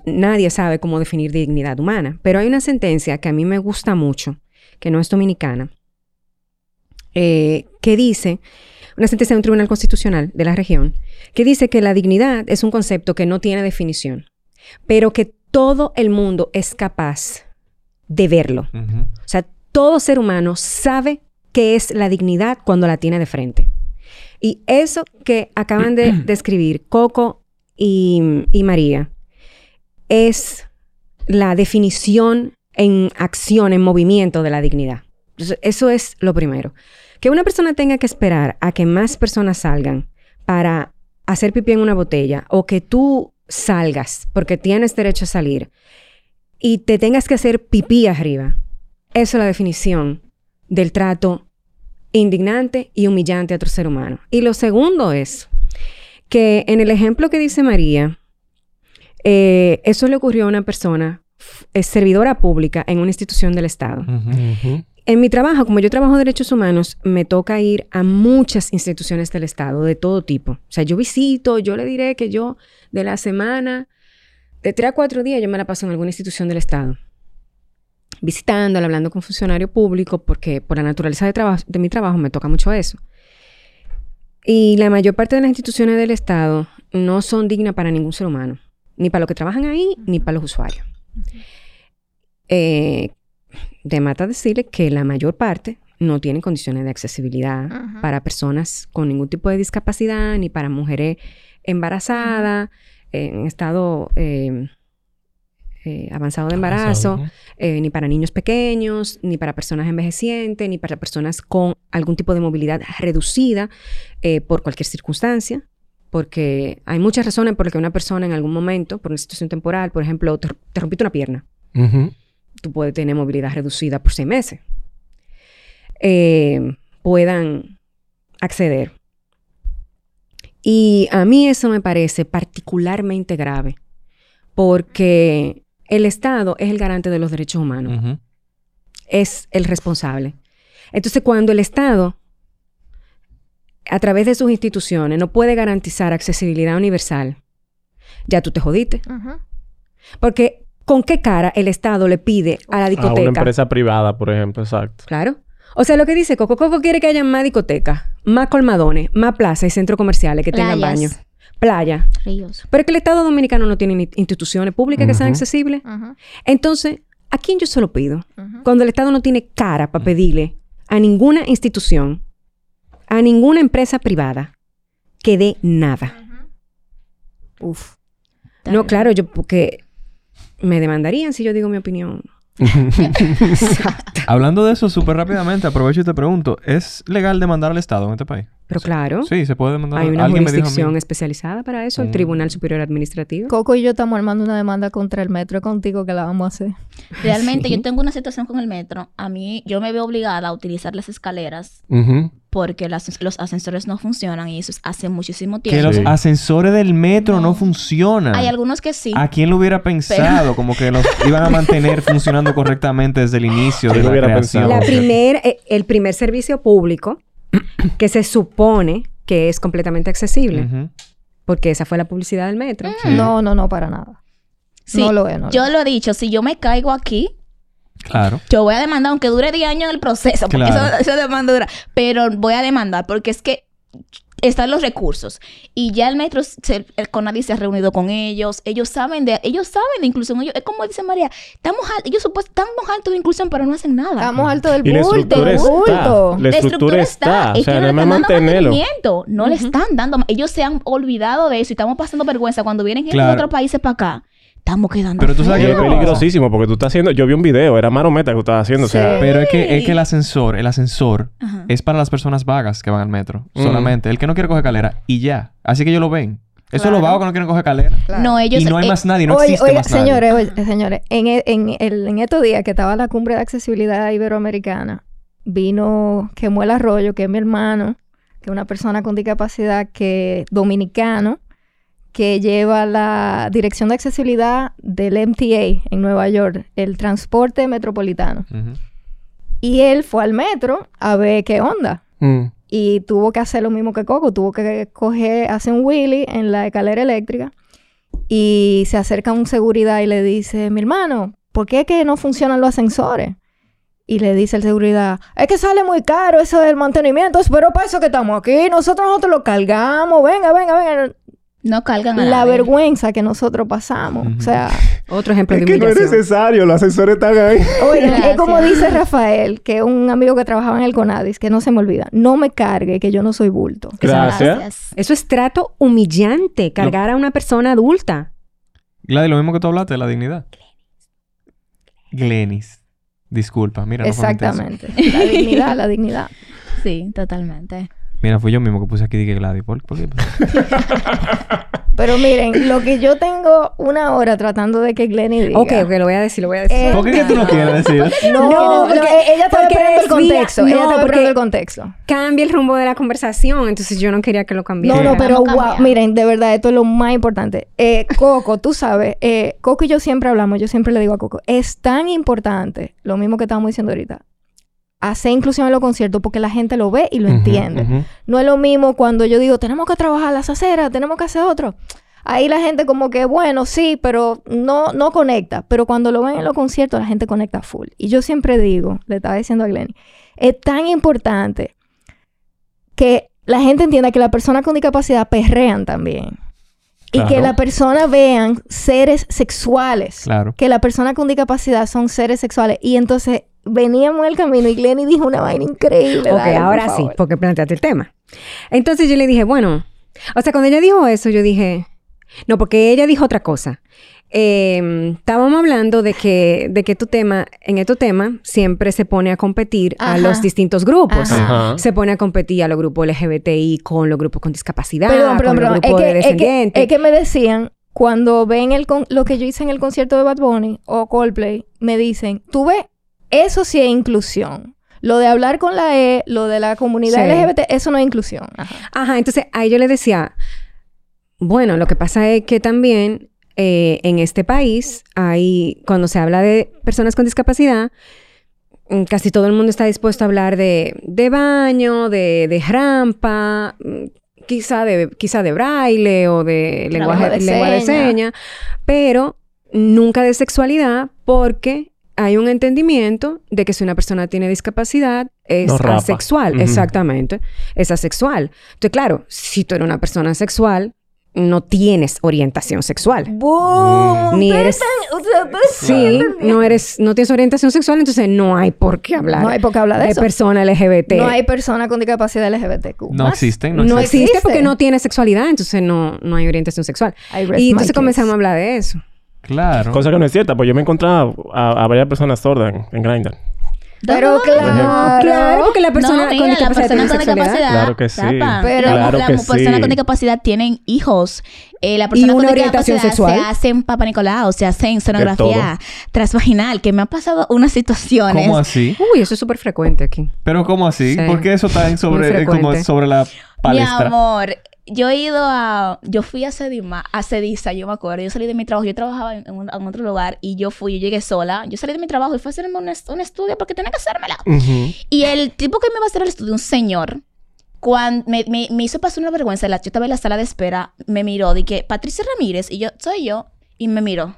Nadie sabe cómo definir dignidad humana, pero hay una sentencia que a mí me gusta mucho, que no es dominicana, que dice, una sentencia de un tribunal constitucional de la región, que dice que la dignidad es un concepto que no tiene definición, pero que todo el mundo es capaz de verlo. O sea, todo ser humano sabe qué es la dignidad cuando la tiene de frente. Y eso que acaban de describir Coco y, y María es la definición en acción, en movimiento de la dignidad. Eso es lo primero. Que una persona tenga que esperar a que más personas salgan para hacer pipí en una botella o que tú salgas porque tienes derecho a salir y te tengas que hacer pipí arriba. Eso es la definición del trato indignante y humillante a otro ser humano. Y lo segundo es que en el ejemplo que dice María, eh, eso le ocurrió a una persona eh, servidora pública en una institución del Estado. En mi trabajo, como yo trabajo derechos humanos, me toca ir a muchas instituciones del Estado, de todo tipo. O sea, yo visito, yo le diré que yo de la semana, de tres a cuatro días, yo me la paso en alguna institución del Estado. Visitándola, hablando con funcionario público, porque por la naturaleza de, mi trabajo me toca mucho eso. Y la mayor parte de las instituciones del Estado no son dignas para ningún ser humano, ni para los que trabajan ahí, ni para los usuarios. Eh, de mata decirle que la mayor parte no tienen condiciones de accesibilidad para personas con ningún tipo de discapacidad, ni para mujeres embarazadas, en estado eh, eh, avanzado de embarazo, Avanzado, ujú. eh, ni para niños pequeños, ni para personas envejecientes, ni para personas con algún tipo de movilidad reducida eh, por cualquier circunstancia. Porque hay muchas razones por las que una persona en algún momento, por una situación temporal, por ejemplo, te, te rompiste una pierna, Ujú. Tú puedes tener movilidad reducida por seis meses, eh, puedan acceder. Y a mí eso me parece particularmente grave, porque el Estado es el garante de los derechos humanos, es el responsable. Entonces, cuando el Estado, a través de sus instituciones, no puede garantizar accesibilidad universal, ya tú te jodiste. Porque, ¿con qué cara el Estado le pide a la A discoteca? una empresa privada, por ejemplo, exacto. Claro. O sea, lo que dice Coco Coco quiere que haya más discotecas, más colmadones, más plazas y centros comerciales que tengan baño. Playas. Playa. Ríos. Pero es que el Estado Dominicano no tiene instituciones públicas que sean accesibles. Entonces, ¿a quién yo se lo pido? Cuando el Estado no tiene cara para pedirle a ninguna institución, a ninguna empresa privada, que dé nada. Uf. No, claro, yo porque me demandarían si yo digo mi opinión. Hablando de eso súper rápidamente, aprovecho y te pregunto, ¿es legal demandar al Estado en este país? Pero claro. Sí, se puede demandar. Hay una Alguien jurisdicción especializada para eso, el Mm. Tribunal Superior Administrativo. Coco y yo estamos armando una demanda contra el metro. Contigo que la vamos a hacer. Realmente yo tengo una situación con el metro. A mí, yo me veo obligada a utilizar las escaleras Ujú. Porque las- los ascensores no funcionan y eso es hace muchísimo Que tiempo. los ascensores del metro no, funcionan. Hay algunos que sí. ¿A quién lo hubiera pensado? Como que los iban a mantener funcionando correctamente desde el inicio de ¿Quién lo la hubiera creación. La primer, eh, el primer servicio público que se supone que es completamente accesible. Porque esa fue la publicidad del metro. No, no, no, para nada. Sí, No lo es, no lo yo lo he dicho, si yo me caigo aquí, Claro. yo voy a demandar, aunque dure 10 años el proceso, porque Claro. eso, eso demanda dura. Pero voy a demandar porque es que están los recursos. Y ya el metro, se- el CONADI se ha reunido con ellos. Ellos saben de, ellos saben de inclusión. Ellos, es como dice María, estamos al- ellos supuestamente estamos altos de inclusión, pero no hacen nada. Estamos altos del Y la bulto. estructura del está. bulto. La estructura está. O Es sea, que no más están dando. No le están dando. Ellos se han olvidado de eso y estamos pasando vergüenza cuando vienen gente de otros países para acá. Estamos quedando Pero tú sabes que es peligrosísimo porque tú estás haciendo... Yo vi un video, era marometa que tú estabas haciendo. O sea, Pero es que, es que el ascensor, el ascensor Ajá. es para las personas vagas que van al metro. Mm. Solamente. El que no quiere coger calera y ya. Así que ellos lo ven. Eso es lo vago que no quieren coger calera. No, ellos... Y no hay eh, más nadie, no oye, existe oye, más nadie. señores, oye, señores, en, e- en, el- en estos días que estaba la cumbre de accesibilidad iberoamericana, vino Kemuel Arroyo, que es mi hermano, que es una persona con discapacidad que dominicano, que lleva la dirección de accesibilidad del MTA en Nueva York, el transporte metropolitano. Y él fue al metro a ver qué onda. mm. Y tuvo que hacer lo mismo que Coco. Tuvo que coger, hacer un wheelie en la escalera eléctrica. Y se acerca un seguridad y le dice, mi hermano, ¿por qué es que no funcionan los ascensores? Y le dice el seguridad, es que sale muy caro eso del mantenimiento, pero para eso que estamos aquí, nosotros nosotros lo cargamos, venga, venga, venga. No cargan a La nadie. vergüenza que nosotros pasamos. O sea, Otro ejemplo Es de que no es necesario, los asesores están ahí. Oye, es como dice Rafael, que es un amigo que trabajaba en el Conadis, que no se me olvida. No me cargue, que yo no soy bulto. Gracias. Eso es trato humillante, cargar a una persona adulta. Gladys, lo mismo que tú hablaste, la dignidad. Glenis. Disculpa, mira. no. Exactamente. La dignidad, la dignidad. Sí, totalmente. Mira, fui yo mismo que puse aquí dije Gladys. ¿Por, por qué? Pero miren, lo que yo tengo una hora tratando de que Glenny diga. Ok, ok, lo voy a decir, lo voy a decir. Eh, ¿Por qué que tú no quieres decir? No, No, porque ella estaba porque esperando el contexto. no, ella estaba porque- esperando el contexto. Cambia el rumbo de la conversación, entonces yo no quería que lo cambiara. No, no, pero wow, miren, de verdad, esto es lo más importante. Eh, Coco, tú sabes, eh, Coco y yo siempre hablamos, yo siempre le digo a Coco, es tan importante, lo mismo que estábamos diciendo ahorita, hacer inclusión en los conciertos porque la gente lo ve y lo entiende. No es lo mismo cuando yo digo, tenemos que trabajar las aceras, tenemos que hacer otro. Ahí la gente como que, bueno, sí, pero no, no conecta. Pero cuando lo ven en los conciertos, la gente conecta full. Y yo siempre digo, le estaba diciendo a Glenny, es tan importante que la gente entienda que las personas con discapacidad perrean también. Y que Claro. las personas vean seres sexuales. Claro. Que las personas con discapacidad son seres sexuales. Y entonces veníamos en el camino y Glenny dijo una vaina increíble. Ok, dale, por ahora sí, porque planteaste el tema. Entonces yo le dije, bueno, o sea, cuando ella dijo eso, yo dije, no, porque ella dijo otra cosa. Eh, estábamos hablando de que, de que tu tema, en este tema, siempre se pone a competir a los distintos grupos. Ajá. Se pone a competir a los grupos LGBTI con los grupos con discapacidad, Perdón, perdón, con los perdón. Es grupos que, de es, que, descendientes. es que me decían, cuando ven el con- lo que yo hice en el concierto de Bad Bunny o Coldplay, me dicen, tú ves, eso sí es inclusión. Lo de hablar con la E, lo de la comunidad Sí. LGBT, eso no es inclusión. Ajá. Ajá, entonces ahí yo le decía, bueno, lo que pasa es que también eh, en este país hay, cuando se habla de personas con discapacidad, mm, casi todo el mundo está dispuesto a hablar de, de baño, de, de rampa, mm, quizá de, quizá de braille o de lenguaje de lengua de seña. seña, pero nunca de sexualidad porque hay un entendimiento de que si una persona tiene discapacidad es No asexual, exactamente, es asexual. Entonces, claro, si tú eres una persona sexual, no tienes orientación sexual. ¡Boom! Ni eres- Sí, no eres, no tienes orientación sexual, entonces no hay por qué hablar. No hay por qué hablar de eso. persona LGBT. No hay persona con discapacidad LGBTQ. No existen, no, No existen. existe porque no tiene sexualidad, entonces no, no hay orientación sexual. Y entonces comenzamos a hablar de eso. Claro. Cosa que no es cierta, pues yo me he encontrado a, a varias personas sordas en, en Grindr. Pero claro. Claro, porque la persona no, con mira, la discapacidad persona tiene con discapacidad. Claro que sí. Pero- la, Claro la que persona sí. con discapacidad tienen hijos. Eh, la Y persona una con orientación discapacidad sexual. se hacen papá Nicolau, se hacen sonografía transvaginal, que me han pasado unas situaciones. ¿Cómo así? Uy, eso es súper frecuente aquí. Pero ¿cómo así? Sí. ¿Por qué eso está en sobre, eh, como sobre la Mi palestra? amor, yo he ido a... Yo fui a Sedima, a Cediza, yo me acuerdo. Yo salí de mi trabajo, yo trabajaba en, un- en otro lugar y yo fui, yo llegué sola. Yo salí de mi trabajo y fui a hacerme un, est- un estudio porque tenía que hacérmela. Ujú. Y el tipo que me iba a hacer el estudio, un señor, cuando me, me- me hizo pasar una vergüenza, la, yo estaba en la sala de espera, me miró, dije, Patricia Ramírez, y yo, soy yo, y me miró,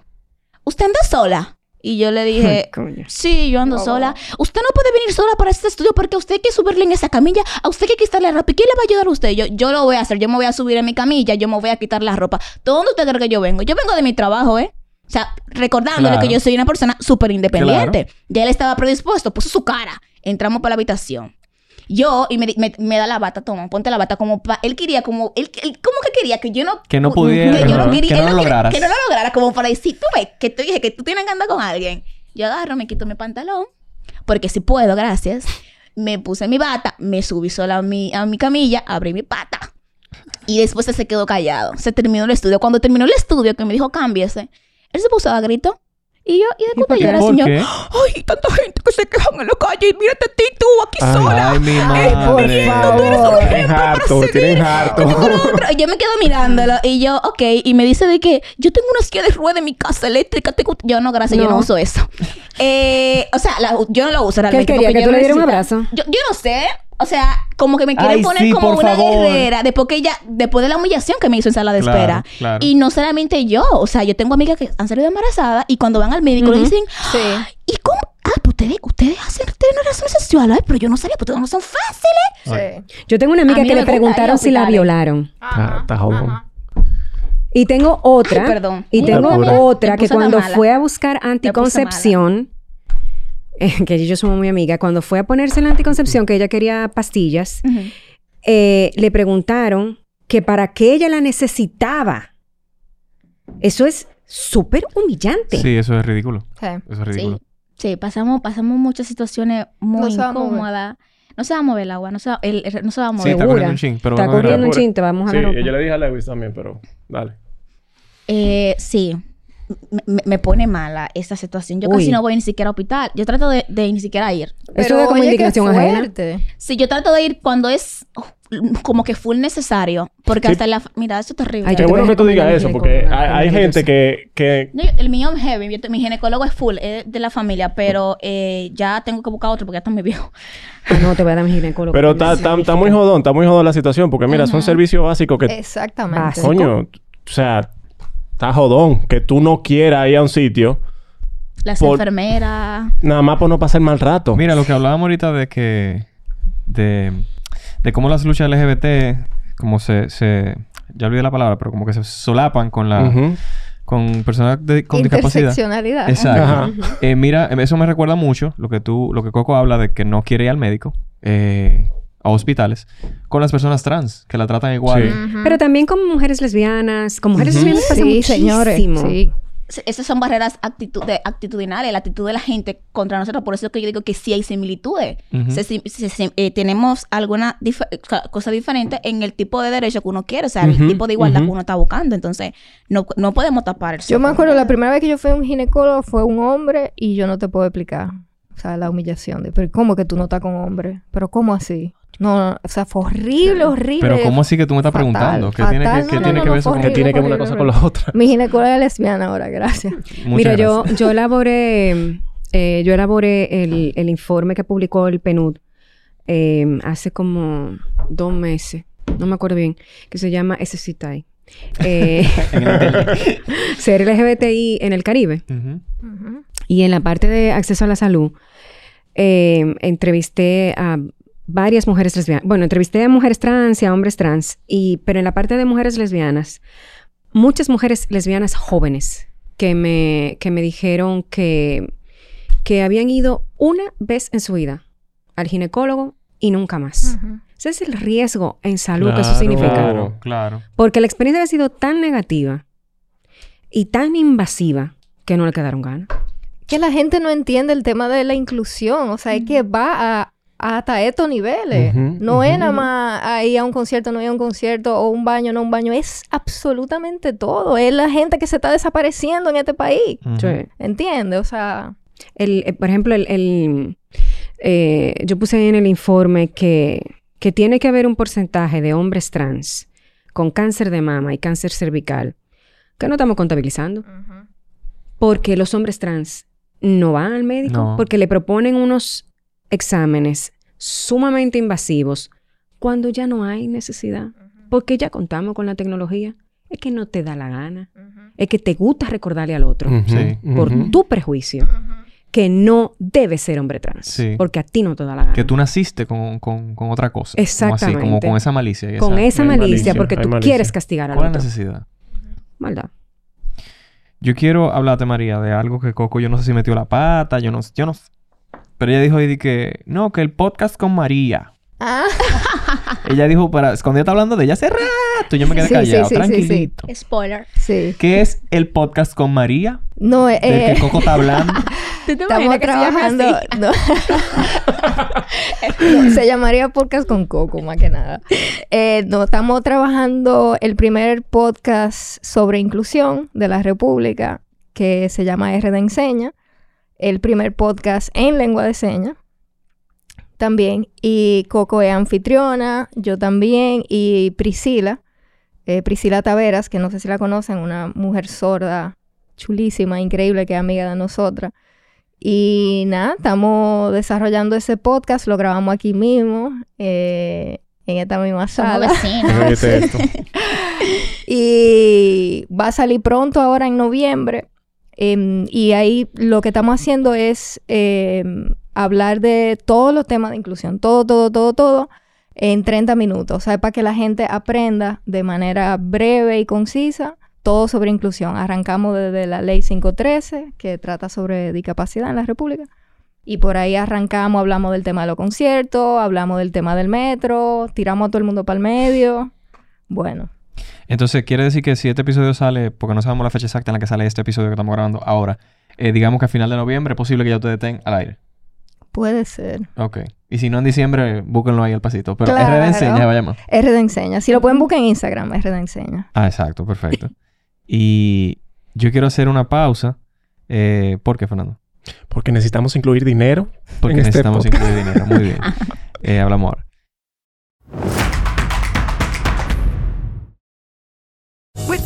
¿usted anda sola? Y yo le dije, sí, yo ando sola. Usted no puede venir sola para este estudio porque a usted hay que subirle en esa camilla, a usted hay que quitarle la ropa. ¿Y quién le va a ayudar a usted? Yo, yo lo voy a hacer, yo me voy a subir en mi camilla, yo me voy a quitar la ropa. ¿De dónde usted cree que yo vengo? Yo vengo de mi trabajo, ¿eh? O sea, recordándole Claro. que yo soy una persona súper independiente. Ya él estaba predispuesto, puso su cara. Entramos para la habitación. Yo, y me, di- me, me da la bata, toma, ponte la bata como pa- Él quería como... Él, él como que quería que yo no... Que no pudiera, Que yo no quería... que no él lo lograras. Que no lo lograra, como para decir, tú ves, que tú dije que tú tienes que andar con alguien. Yo agarro, me quito mi pantalón, porque si puedo, gracias. Me puse mi bata, me subí sola a mi, a mi camilla, abrí mi pata. Y después él se quedó callado. Se terminó el estudio. Cuando terminó el estudio, que me dijo, cámbiese, él se puso a grito. Y yo, y de puta qué? yo era ¿Por señor. qué? Ay, tanta gente que se quejan en la calle. Y mírate a ti, tú aquí Ay, sola. Ay, mi Por madre. favor. Tienen harto, tienen harto. Y yo me quedo mirándolo y yo, ok, y me dice de que yo tengo una silla de rueda en mi casa eléctrica. tengo- Yo no, gracias, yo no uso eso. Eh, o sea, la- yo no lo uso ¿Qué realmente. quería? porque ¿Que yo tú no le dieras un abrazo? Yo, yo no sé. O sea, como que me quieren Ay, poner sí, como una favor. guerrera después que ella, después de la humillación que me hizo en sala de Claro, espera. claro. Y no solamente yo, o sea, yo tengo amigas que han salido embarazadas y cuando van al médico le dicen, Sí. ¿y cómo? Ah, pues ustedes, ustedes hacen relaciones sexuales, Ay, pero yo no sabía, pues ustedes no son fáciles. Sí. Yo tengo una amiga que me le preguntaron si la hospitales. violaron. Está, está jodón. Y tengo otra. Perdón. Y tengo otra que cuando mala. fue a buscar anticoncepción, eh, que yo somos muy amigas, cuando fue a ponerse la anticoncepción, que ella quería pastillas, eh, le preguntaron que para qué ella la necesitaba. Eso es súper humillante. Sí, eso es ridículo. Sí. Eso es ridículo. Sí, sí, pasamos, pasamos muchas situaciones muy No incómodas. No se va a mover el agua, no se va, el- el- no se va a mover. está corriendo un chin, pero Está corriendo un chin, te vamos a Sí, la ropa. yo le dije a Lewis también, pero dale. Eh, sí. Me, pone mala esta situación. Yo Uy. casi no voy ni siquiera a hospital. Yo trato de, de ni siquiera ir. Eso es como indignación ajena. Sí, yo trato de ir cuando es oh, como que full necesario. Porque Sí. hasta la... Mira, eso es terrible. Qué bueno que tú digas eso, porque hay, hay gente que, que No, yo- el mío es heavy. Yo mi ginecólogo es full, es de la familia, pero eh, ya tengo que buscar otro porque ya está muy viejo. Ah, no, te voy a dar mi ginecólogo. Pero está está- está muy jodón, está muy jodón la situación, porque mira, son servicios básicos que, Exactamente. coño, o sea, está jodón que tú no quieras ir a un sitio Las Por- enfermeras. nada más por no pasar mal rato. Mira, lo que hablábamos ahorita de que... De, de cómo las luchas LGBT... Como se, se... Ya olvidé la palabra, pero como que se solapan con la... Ujú. Con personas de- con discapacidad. Interseccionalidad. Exacto. Ajá. Eh, mira, eso me recuerda mucho lo que tú... Lo que Coco habla de que no quiere ir al médico. eh, a hospitales. Con las personas trans. Que la tratan igual. Sí. Pero también con mujeres lesbianas. Con mujeres Ujú. lesbianas pasa Sí, muchísimo. señores. Sí. Esas son barreras actitud de- actitudinales, la actitud de la gente contra nosotros. Por eso es que yo digo que sí hay similitudes. Se se- se- eh, tenemos alguna dif- cosa diferente en el tipo de derecho que uno quiere, o sea, el tipo de igualdad que uno está buscando. Entonces, no, no podemos tapar el Yo me acuerdo la primera vez que yo fui a un ginecólogo fue un hombre y yo no te puedo explicar. O sea, la humillación de, pero ¿cómo que tú no estás con hombre? ¿Pero cómo así? No, o sea, fue horrible, horrible. Pero ¿cómo así que tú me estás Fatal, preguntando? ¿Qué fatal. tiene que, No, qué no, tiene no, que ver. Que tiene que ver una cosa con la otra. Mi ginecóloga es lesbiana ahora, gracias. Mira, yo, gracias. yo elaboré, eh, yo elaboré el, el informe que publicó el PNUD eh, hace como dos meses, no me acuerdo bien, que se llama SCTI. Eh, ser LGBTI en el Caribe. Y en la parte de acceso a la salud, eh, entrevisté a varias mujeres lesbianas. Bueno, entrevisté a mujeres trans y a hombres trans. Y, pero en la parte de mujeres lesbianas, muchas mujeres lesbianas jóvenes que me, que me dijeron que, que habían ido una vez en su vida al ginecólogo y nunca más. Ese es el riesgo en salud que eso significa. Claro, claro. Porque la experiencia había sido tan negativa y tan invasiva que no le quedaron ganas. Que la gente no entiende el tema de la inclusión. O sea, es que va a hasta estos niveles. No es nada más a ir a un concierto, no ir a un concierto, o un baño, no un baño. Es absolutamente todo. Es la gente que se está desapareciendo en este país. Ujú. Sí. ¿Entiendes? O sea... El, eh, por ejemplo, el, el, eh, yo puse ahí en el informe que, que tiene que haber un porcentaje de hombres trans con cáncer de mama y cáncer cervical que no estamos contabilizando. Porque los hombres trans no van al médico, No. porque le proponen unos exámenes sumamente invasivos cuando ya no hay necesidad. Porque ya contamos con la tecnología. Es que no te da la gana. Es que te gusta recordarle al otro Sí. por tu prejuicio que no debe ser hombre trans. Sí. Porque a ti no te da la gana. Que tú naciste con, con, con otra cosa. Como así, como Exactamente. con esa malicia. y Con esa malicia, malicia, porque tú malicia. quieres castigar al ¿Cuál es la otro. necesidad? Maldad. Yo quiero hablarte, María, de algo que Coco, yo no sé si metió la pata, yo no, yo no. Pero ella dijo ahí de que, no, que el podcast con María. Ah. Ella dijo para, cuando ella está hablando de ella hace rato, yo me quedé Sí, callado, sí, sí, sí. tranquilito. Spoiler. Sí. ¿Qué es el podcast con María? No, eh, Del que Coco está hablando. ¿Tú te Estamos se trabajando. No. No, se llamaría podcast con Coco, más que nada. Eh, no, estamos trabajando el primer podcast sobre inclusión de la República, que se llama R de Enseña. El primer podcast en lengua de señas. También. Y Coco es anfitriona, yo también. Y Priscila, eh, Priscila Taveras, que no sé si la conocen, una mujer sorda, chulísima, increíble, que es amiga de nosotras. Y nada, estamos desarrollando ese podcast, lo grabamos aquí mismo, eh, en esta misma Somos sala. vecinos. Y va a salir pronto ahora en noviembre. Em, y ahí lo que estamos haciendo es em, hablar de todos los temas de inclusión, todo, todo, todo, todo, en 30 minutos. O sea, para que la gente aprenda de manera breve y concisa todo sobre inclusión. Arrancamos desde la ley 513, que trata sobre discapacidad en la República. Y por ahí arrancamos, hablamos del tema de los conciertos, hablamos del tema del metro, tiramos a todo el mundo para el medio. Bueno, Entonces, quiere decir que si este episodio sale, porque no sabemos la fecha exacta en la que sale este episodio que estamos grabando ahora, eh, digamos que a final de noviembre es posible que ya ustedes estén al aire. puede ser. Ok. Y si no en diciembre, búsquenlo ahí al pasito. Pero Claro. RD enseña, vayamos. RD Enseña. Si lo pueden buscar en Instagram, RD Enseña. Ah, exacto, perfecto. y yo quiero hacer una pausa. Eh, ¿Por qué, Fernando? Porque necesitamos incluir dinero. Porque en este necesitamos incluir dinero. Muy bien. Eh, hablamos ahora.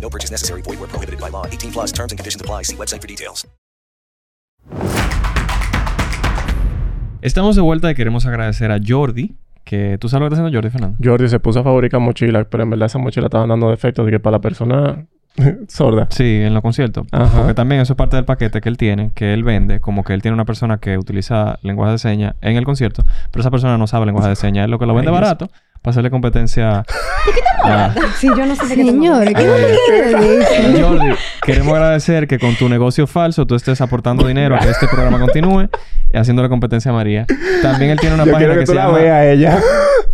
No purchase necessary. Void where prohibited by law. 18 plus terms and conditions apply. See website for details. Estamos de vuelta y queremos agradecer a Jordi. Que tú sabes lo que está haciendo Jordi, Fernando. Jordi se puso a fabricar mochilas, pero en verdad esa mochila estaba dando defectos de que para la persona sorda. Sí, en los conciertos. Ajá. Porque también eso es parte del paquete que él tiene, que él vende, como que él tiene una persona que utiliza lenguaje de señas en el concierto, pero esa persona no sabe lenguaje de señas. Él lo que lo vende Ay, Dios. Para hacerle competencia. a- Sí, yo no sé de qué Señor, ¿qué Eh? Jordi, queremos agradecer que con tu negocio falso tú estés aportando dinero a que este programa continúe y haciéndole competencia a María. También él tiene una Yo página que que, tú se la llama, veas a ella.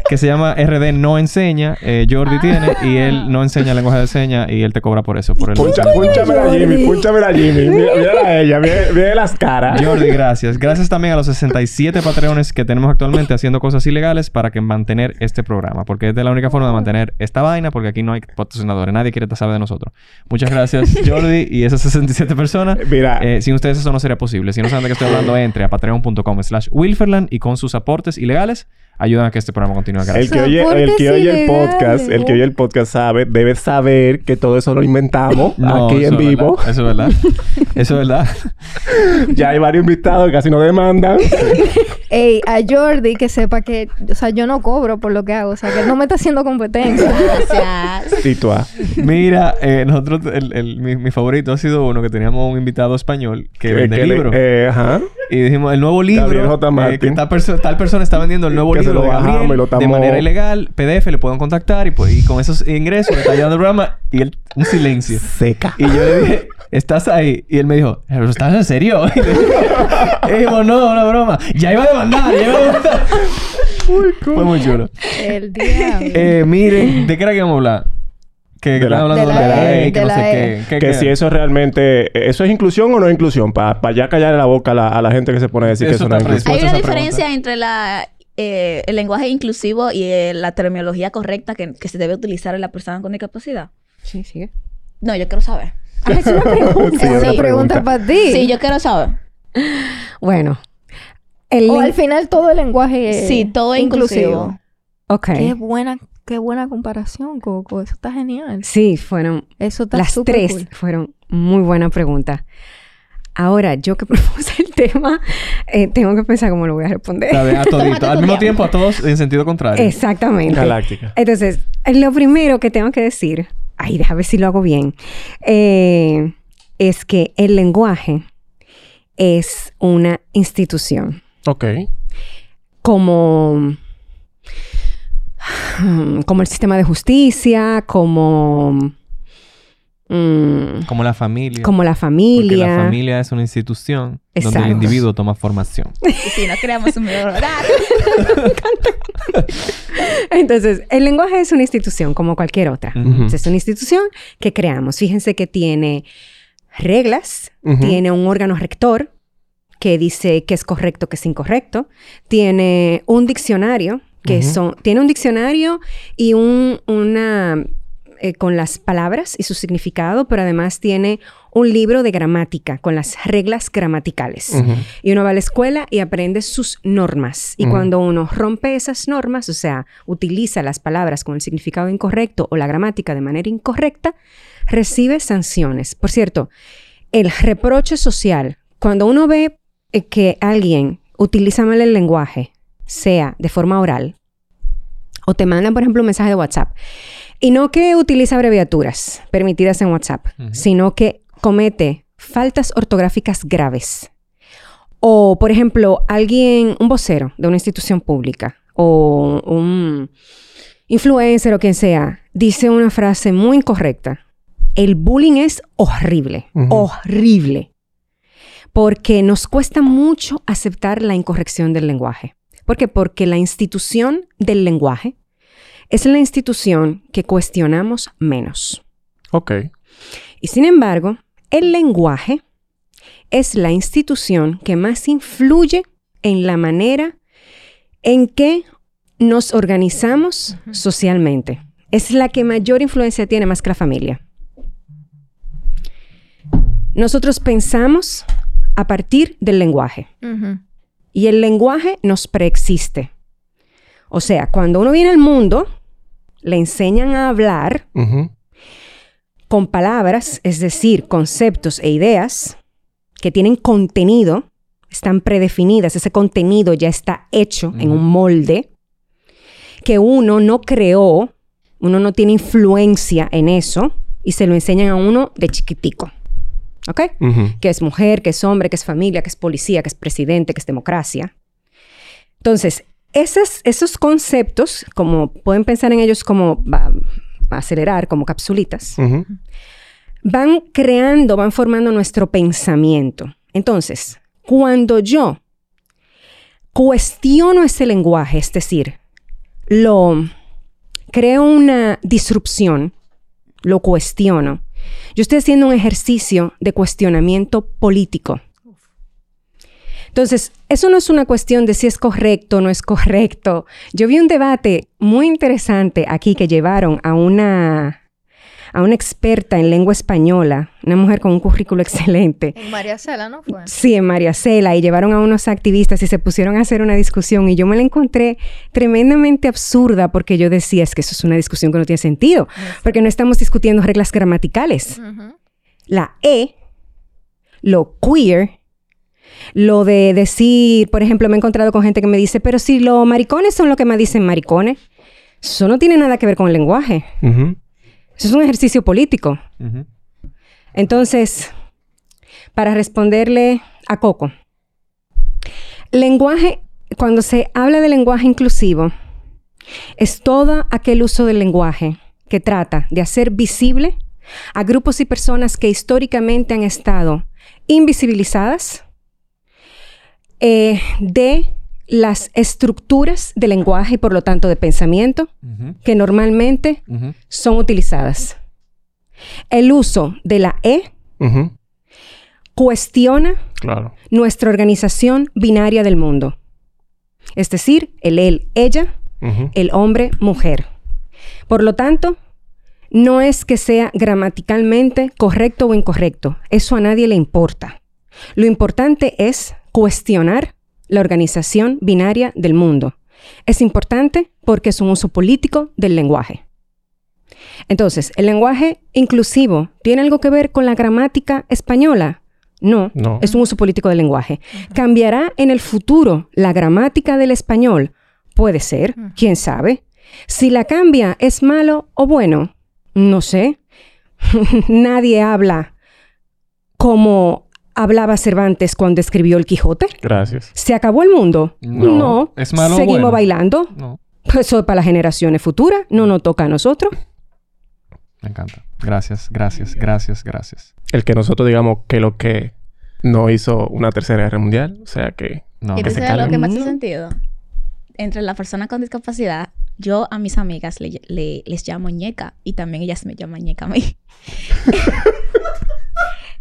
Que se llama RD No Enseña. Eh, Jordi tiene y él no enseña lenguaje de señas y él te cobra por eso. Por el Puncha, púnchamela a Jimmy, púnchamela a Jimmy. Mira, mírala a ella, mira, mira las caras. Jordi, gracias. Gracias también a los 67 patreones que tenemos actualmente haciendo cosas ilegales para que mantener este programa. Porque es de la única forma de mantener esta vaina porque aquí no hay patrocinadores. Nadie quiere saber de nosotros. Muchas gracias, Jordi y esas 67 personas. Mira. Eh, sin ustedes eso no sería posible. Si no saben de qué estoy hablando, entre a patreon.com slash Wilferland y con sus aportes ilegales ayudan a que este programa continúe. El Gracias. que, oye, el que oye el podcast, el que oye el podcast sabe, debe saber que todo eso lo inventamos No, aquí en vivo. verdad. Eso es verdad. Eso es verdad. ya hay varios invitados que casi no demandan. Ey, a Jordi que sepa que, o sea, yo no cobro por lo que hago, o sea, que él no me está haciendo competencia. Gracias. Mira, eh, nosotros, el, el- mi, mi favorito ha sido uno que teníamos un invitado español que Que- vende que le- libros. eh, ajá. Y dijimos, el nuevo libro. Gabriel J. eh, que tal, perso- tal persona está vendiendo el nuevo Que se libro lo de bajamos Gabriel y lo de estamos- manera ilegal. PDF, le pueden contactar y, pues, y con esos ingresos le está llevando el programa y él, un silencio. Seca. Y yo le dije, ¿estás ahí? Y él me dijo, ¿pero estás en serio? Y le dije, y dijimos, no, una broma. Ya iba a demandar, ya iba a demandar. Fue muy chulo. El diablo. Eh, miren, ¿de qué era que íbamos a hablar? Que, De la- hablando de de la la E, E, que de no la sé E. qué. ¿Qué que si eso realmente... ¿Eso es inclusión o no es inclusión? Para ya callarle la boca a la, a la gente que se pone a decir Eso que eso no es inclusión. Hay una diferencia entre la, eh, el lenguaje inclusivo y eh, la terminología correcta que, que se debe utilizar en la persona con discapacidad. Sí, sigue. No, yo quiero saber. Ah, es una pregunta. Sí, es una una pregunta pregunta. para ti. Sí, yo quiero saber. Bueno. El O al final todo el lenguaje es Sí, todo es inclusivo. Ok. Qué buena, qué buena comparación, Coco. Eso está genial. Sí, fueron Eso está las tres cool. fueron muy buena pregunta. Ahora, yo que propuse el tema, eh, tengo que pensar cómo lo voy a responder. A ver, a todito. Al mismo tiempo. tiempo a todos en sentido contrario. Exactamente. Galáctica. Entonces, lo primero que tengo que decir, ay, déjame ver si lo hago bien, eh, es que el lenguaje es una institución. Ok. Como, como el sistema de justicia, como, mm, Como la familia. como la Porque familia. la familia es una institución donde Exacto. el individuo toma formación. Y si no creamos un mejor horario. Entonces, el lenguaje es una institución como cualquier otra. Es una institución que creamos. Fíjense que tiene reglas, tiene un órgano rector que dice qué es correcto, qué es incorrecto, tiene un diccionario que son, tiene un diccionario y un, una eh, con las palabras y su significado, pero además tiene un libro de gramática con las reglas gramaticales. Y uno va a la escuela y aprende sus normas. Y cuando uno rompe esas normas, o sea, utiliza las palabras con el significado incorrecto o la gramática de manera incorrecta, recibe sanciones. Por cierto, el reproche social, cuando uno ve eh, que alguien utiliza mal el lenguaje, sea de forma oral, o te mandan, por ejemplo, un mensaje de WhatsApp, y no que utiliza abreviaturas permitidas en WhatsApp, sino que comete faltas ortográficas graves. O, por ejemplo, alguien, un vocero de una institución pública o un influencer o quien sea, dice una frase muy incorrecta. El bullying es horrible, horrible. Porque nos cuesta mucho aceptar la incorrección del lenguaje. ¿Por qué? Porque la institución del lenguaje es la institución que cuestionamos menos. Ok. Y sin embargo, el lenguaje es la institución que más influye en la manera en que nos organizamos socialmente. Es la que mayor influencia tiene más que la familia. Nosotros pensamos a partir del lenguaje y el lenguaje nos preexiste. O sea, cuando uno viene al mundo, le enseñan a hablar con palabras, es decir, conceptos e ideas que tienen contenido, están predefinidas, ese contenido ya está hecho en un molde que uno no creó, uno no tiene influencia en eso y se lo enseñan a uno de chiquitico. ¿Ok? Que es mujer, que es hombre, que es familia, que es policía, que es presidente, que es democracia. Entonces, esos, esos conceptos, como pueden pensar en ellos como va, a acelerar, como capsulitas, van creando, van formando nuestro pensamiento. Entonces, cuando yo cuestiono ese lenguaje, es decir, lo creo una disrupción, lo cuestiono, yo estoy haciendo un ejercicio de cuestionamiento político. Entonces, eso no es una cuestión de si es correcto o no es correcto. Yo vi un debate muy interesante aquí que llevaron a una, a una experta en lengua española, una mujer con un currículo excelente. En María Cela, ¿no fue? Sí, en María Cela, y llevaron a unos activistas y se pusieron a hacer una discusión y yo me la encontré tremendamente absurda porque yo decía, es que eso es una discusión que no tiene sentido, porque no estamos discutiendo reglas gramaticales. La E, lo queer, lo de decir, por ejemplo, me he encontrado con gente que me dice, pero si los maricones son lo que me dicen maricones, eso no tiene nada que ver con el lenguaje. Eso es un ejercicio político. Entonces, para responderle a Coco, lenguaje, cuando se habla de lenguaje inclusivo, es todo aquel uso del lenguaje que trata de hacer visible a grupos y personas que históricamente han estado invisibilizadas eh, de las estructuras de lenguaje y por lo tanto de pensamiento que normalmente son utilizadas. El uso de la E cuestiona Claro. nuestra organización binaria del mundo. Es decir, el él, ella, el hombre, mujer. Por lo tanto, no es que sea gramaticalmente correcto o incorrecto. Eso a nadie le importa. Lo importante es cuestionar la organización binaria del mundo. Es importante porque es un uso político del lenguaje. Entonces, ¿el lenguaje inclusivo tiene algo que ver con la gramática española? No, No. es un uso político del lenguaje. ¿Cambiará en el futuro la gramática del español? Puede ser, quién sabe. Si la cambia, ¿es malo o bueno? No sé. Nadie habla como hablaba Cervantes cuando escribió El Quijote. Gracias. ¿Se acabó el mundo? No. ¿Es malo o ¿Seguimos bueno? bailando? No. Eso es para las generaciones futuras. No nos toca a nosotros. Me encanta. Gracias, gracias, gracias, gracias. El que nosotros digamos que lo que no hizo una tercera guerra mundial, o sea que No. ¿Y se sabes lo que me hace sentido? Entre las personas con discapacidad, yo a mis amigas le- le- les llamo ñeca y también ellas me llaman ñeca a mí.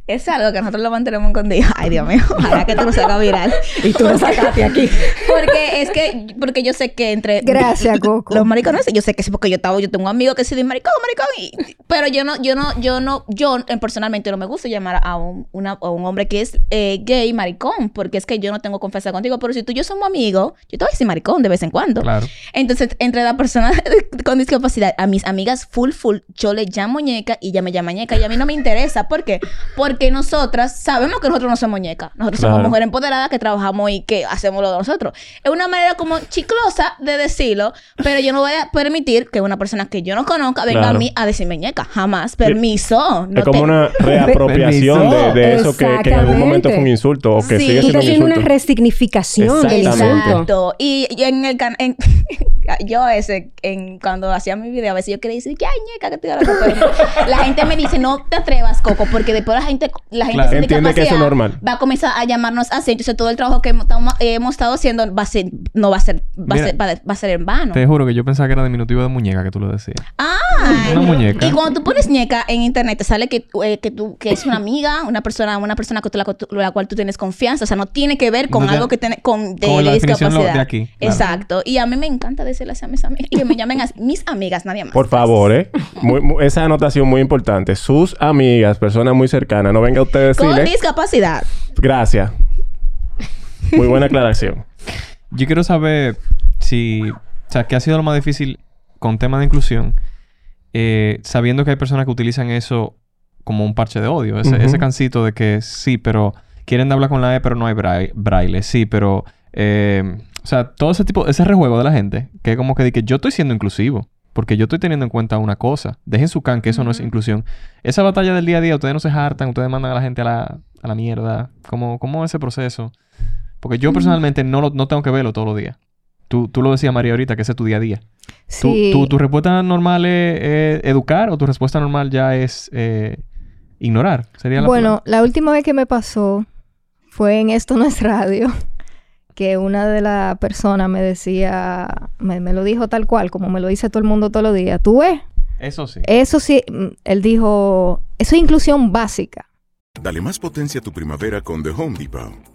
Es algo que nosotros lo mantenemos escondido. Ay, Dios mío. Ojalá que tú lo sacas viral. y tú lo sacaste aquí. Porque es que... Porque yo sé que entre... Gracias, Coco. Los maricones, yo sé que sí, porque yo estaba... Yo tengo un amigo que se dice maricón, maricón. y- pero yo no... Yo no... Yo no... Yo personalmente no me gusta llamar a un, una, a un hombre que es eh, gay maricón. Porque es que yo no tengo confianza contigo. Pero si tú y yo somos amigos... Yo te voy a decir maricón de vez en cuando. Claro. Entonces, entre la persona con discapacidad, a mis amigas full, full, yo le llamo ñeca y ella me llama ñeca y a mí no me interesa. ¿Por qué? Porque nosotras sabemos que nosotros no somos ñeca. Nosotros somos mujeres empoderadas que trabajamos y que hacemos lo de nosotros. Es una manera como chiclosa de decirlo, pero yo no voy a permitir que una persona que yo no conozca venga Claro. a mí a decirme ñeca. Jamás. Permiso. No es como te- una reapropiación de, de eso que, que en algún momento fue un insulto o que Sí, sigue siendo un una resignificación del insulto. Exacto. Y, y en el can en- yo ese en cuando hacía mi video a veces yo quería decir que ay ñeca que hablando", pero la gente me dice no te atrevas Coco porque después la gente la gente Claro. sin Entiende que eso es normal. va a comenzar a llamarnos así entonces todo el trabajo que hemos, estado- hemos estado haciendo va a ser no va a ser va, a Mira, ser, va, va a ser en vano Te juro que yo pensaba que era diminutivo de muñeca que tú lo decías. Ah, Una muñeca. Y cuando tú pones ñeca en internet, te sale que, eh, que tú que es una amiga, una persona, una persona con la, con la cual tú tienes confianza. O sea, no tiene que ver con No, ya- algo que tiene con de, Como la discapacidad. de aquí, claro. Exacto. Y a mí me encanta decirle así a mis amigas. Y que me llamen a mis amigas, nadie más. Por favor, ¿eh? Muy- mu- esa anotación muy importante. Sus amigas, personas muy cercanas, no venga usted a Con decirle... discapacidad. Gracias. Muy buena aclaración. Yo quiero saber si... O sea, ¿qué ha sido lo más difícil con temas de inclusión? eh, sabiendo que hay personas que utilizan eso como un parche de odio. Ese, cansito de que sí, pero quieren hablar con la E, pero no hay brai- braille. Sí, pero... eh, o sea, todo ese tipo... Ese rejuego de la gente. Que es como que, di que yo estoy siendo inclusivo. Porque yo estoy teniendo en cuenta una cosa. Dejen su can, que eso no es inclusión. Esa batalla del día a día, ustedes no se hartan, ustedes mandan a la gente a la, a la mierda. ¿Cómo, ¿Cómo es ese proceso? Porque yo personalmente no, lo- no tengo que verlo todos los días. Tú, tú lo decías, María, ahorita, que ese es tu día a día. ¿Tu, Sí. tu, tu respuesta normal es eh, educar o tu respuesta normal ya es eh, ignorar? Sería la Bueno, la última vez que me pasó fue en Esto No es Radio, que una de las personas me decía, me, me lo dijo tal cual, como me lo dice todo el mundo todos los días. ¿Tú ves? Eso sí. Eso sí, mm, él dijo, eso es inclusión básica. Dale más potencia a tu primavera con The Home Depot.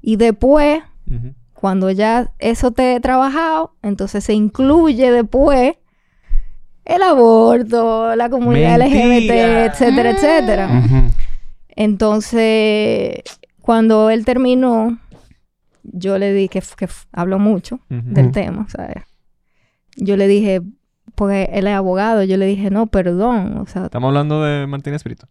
Y después, cuando ya eso te he trabajado, entonces se incluye después el aborto, la comunidad LGBT, Mentira. etcétera, etcétera. Entonces, cuando él terminó, yo le dije que, que habló mucho del tema, ¿sabes? Yo le dije, porque él es abogado, yo le dije, no, perdón, o sea, Estamos hablando de Martínez Brito.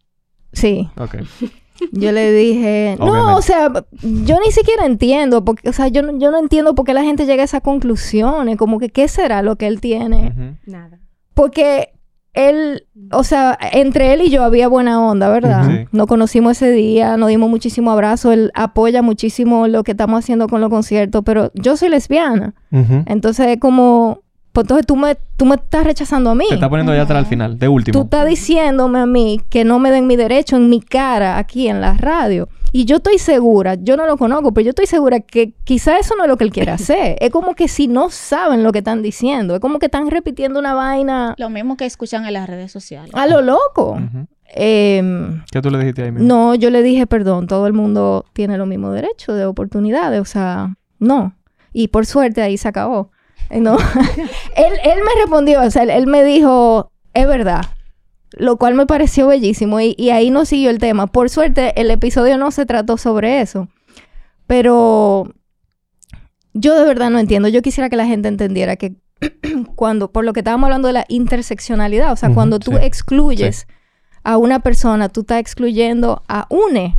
sí. Ok. Yo le dije, no, Obviamente. o sea, yo ni siquiera entiendo, porque, o sea, yo, no- yo no entiendo por qué la gente llega a esas conclusiones, como que qué será lo que él tiene. Nada. Porque él, o sea, entre él y yo había buena onda, ¿verdad? Sí. Nos conocimos ese día, nos dimos muchísimo abrazo, él apoya muchísimo lo que estamos haciendo con los conciertos, pero yo soy lesbiana. Entonces es como, pues entonces tú me, tú me estás rechazando a mí. Te está poniendo allá atrás al final, de Tú último. estás diciéndome a mí que no me den mi derecho en mi cara aquí en la radio. Y yo estoy segura, yo no lo conozco, pero yo estoy segura que quizá eso no es lo que él quiere hacer. es como que si no saben lo que están diciendo, es como que están repitiendo una vaina Lo mismo que escuchan en las redes sociales. a lo loco. Em, ¿Qué tú le dijiste ahí mismo? no, yo le dije, perdón, todo el mundo tiene los mismos derechos de oportunidades, o sea, no. Y por suerte ahí se acabó. Eh, No. él, él me respondió, o sea, él, él me dijo, es verdad. Lo cual me pareció bellísimo y, y ahí no siguió el tema. Por suerte, el episodio no se trató sobre eso. Pero yo de verdad no entiendo. Yo quisiera que la gente entendiera que cuando, por lo que estábamos hablando de la interseccionalidad, o sea, cuando tú sí. excluyes a una persona, tú estás excluyendo a une.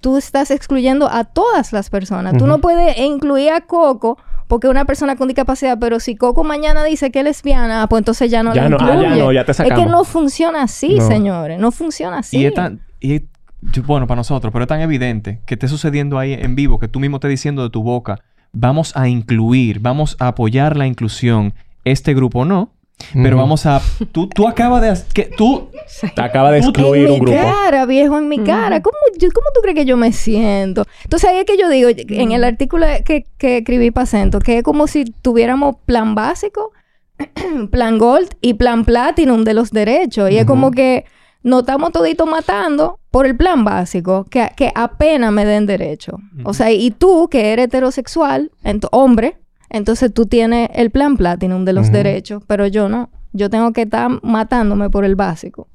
Tú estás excluyendo a todas las personas. Tú no puedes incluir a Coco porque es una persona con discapacidad, pero si Coco mañana dice que es lesbiana, ah, pues entonces ya no Ya la no, ah, ya incluye. no, ya te Es que sacamos. no funciona así, No. señores. No funciona así. Y, es tan- y yo- bueno, para nosotros, pero es tan evidente que esté sucediendo ahí en vivo, que tú mismo estés diciendo de tu boca, vamos a incluir, vamos a apoyar la inclusión, este grupo no, pero vamos a... Tú, tú acabas de... Que, tú... Te acaba de en excluir mi un grupo. cara, viejo, en mi cara. ¿Cómo, yo- ¿Cómo tú crees que yo me siento? Entonces ahí es que yo digo, en el artículo que, que escribí para Acento, que es como si tuviéramos plan básico, plan gold y plan platinum de los derechos. Y es como que nos estamos toditos matando por el plan básico, que, que apenas me den derecho. O sea, y tú, que eres heterosexual, ento- hombre, entonces tú tienes el plan platinum de los derechos, pero yo no. Yo tengo que estar matándome por el básico.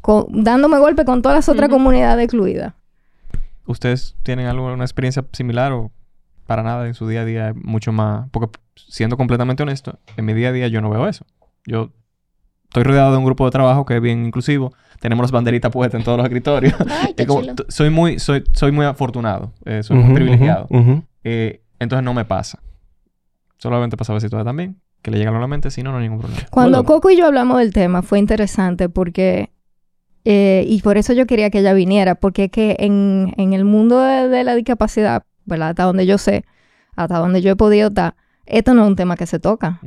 Con- dándome golpe con todas las otras comunidades excluidas. ¿Ustedes tienen alguna experiencia similar o para nada en su día a día? es Mucho más... Porque siendo completamente honesto, en mi día a día yo no veo eso. Yo estoy rodeado de un grupo de trabajo que es bien inclusivo. Tenemos las banderitas puestas en todos los escritorios. Ay, qué Es como- chulo. t- soy muy, soy, soy muy afortunado. eh, soy muy privilegiado. Eh, entonces no me pasa. Solamente pasa a veces también. Que le llega a la mente, si no, no hay ningún problema. Cuando Coco y yo hablamos del tema fue interesante porque, eh, y por eso yo quería que ella viniera, porque es que en, en el mundo de, de la discapacidad, ¿verdad? Hasta donde yo sé, hasta donde yo he podido estar, esto no es un tema que se toca.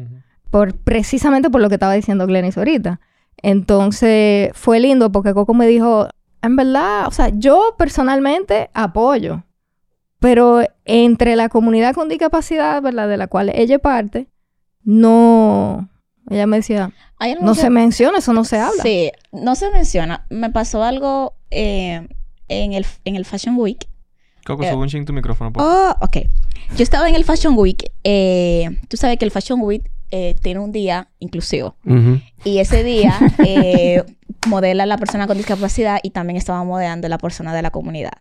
por, precisamente por lo que estaba diciendo Glenis ahorita. Entonces fue lindo porque Coco me dijo, en verdad, o sea, yo personalmente apoyo, pero entre la comunidad con discapacidad, ¿verdad? De la cual ella es parte, no, ella me decía, no que- se menciona, eso no se habla. Sí, no se menciona. Me pasó algo eh, en, el, en el Fashion Week. Coco, Eh, sube un ching tu micrófono. por Oh, ok. Yo estaba en el Fashion Week. eh, tú sabes que el Fashion Week eh, tiene un día inclusivo. Y ese día eh, modela la persona con discapacidad y también estaba modelando la persona de la comunidad.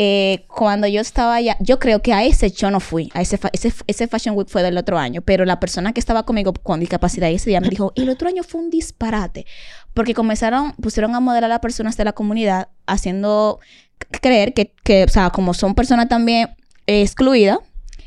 Eh, cuando yo estaba allá, yo creo que a ese yo no fui, a ese, ese, ese Fashion Week fue del otro año, pero la persona que estaba conmigo con discapacidad ese día me dijo, el otro año fue un disparate, porque comenzaron, pusieron a modelar a las personas de la comunidad haciendo creer que, que o sea, como son personas también eh, excluidas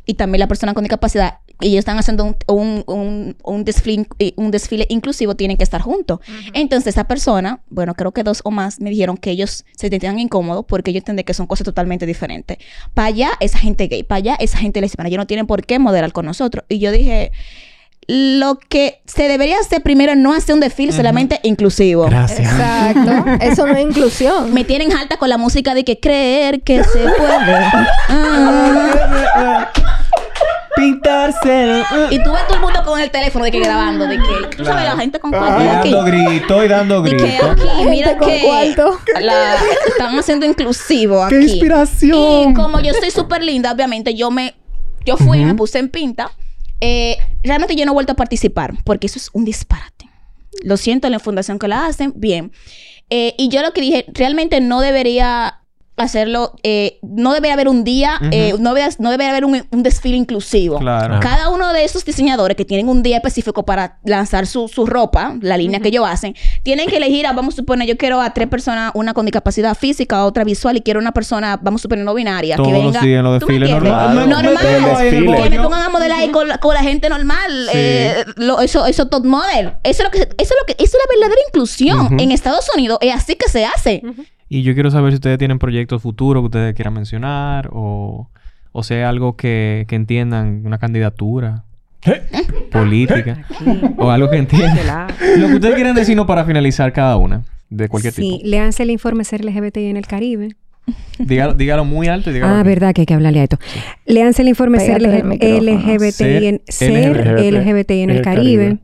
y también la persona con discapacidad, y ellos están haciendo un, un, un, un desfile, eh, un desfile inclusivo, tienen que estar juntos. Entonces, esa persona, bueno, creo que dos o más me dijeron que ellos se sentían incómodos porque ellos entienden que son cosas totalmente diferentes. Para allá, esa gente gay, para allá, esa gente lesbiana, ellos no tienen por qué modelar con nosotros. Y yo dije, lo que se debería hacer primero no hacer un desfile solamente inclusivo. Gracias. Exacto. Eso no es inclusión. Me tienen alta con la música de que creer que se puede. Ah. Pintarse. Y tú ves todo el mundo con el teléfono de que grabando, de que, tú sabes, la gente con cualquier aquí. dando grito y dando Y que grito. aquí, mira que cuarto. la, están haciendo inclusivo aquí. ¡Qué inspiración! Y como yo soy súper linda, obviamente yo me, yo fui y me puse en pinta. Eh, realmente yo no he vuelto a participar porque eso es un disparate. Lo siento en la fundación que la hacen, bien. Eh, y yo lo que dije, realmente no debería hacerlo, eh, no debería haber un día, eh, no, debería, no debería haber un, un desfile inclusivo. Claro. Cada uno de esos diseñadores que tienen un día específico para lanzar su, su ropa, la línea que ellos hacen, tienen que elegir, a, vamos a suponer, yo quiero a tres personas, una con discapacidad física, otra visual, y quiero una persona, vamos a suponer, no binaria, Todos que venga. normal. Que me pongan a modelar ahí con, la- con la gente normal. Sí. eh, lo- eso, eso top model. Eso es lo que, eso es lo que, eso es la verdadera inclusión. En Estados Unidos es así que se hace. Y yo quiero saber si ustedes tienen proyectos futuros que ustedes quieran mencionar o, o sea algo que, que entiendan, una candidatura política o algo que entiendan. Lo que ustedes quieran decirnos para finalizar cada una de cualquier Sí, tipo. léanse el informe Ser LGBTI en el Caribe. Dígalo, dígalo muy alto y dígalo Ah, verdad que hay que hablarle a esto. Léanse el informe Ser Pégate. LGBTI en, Ser Ser LGBT LGBTI en el Caribe.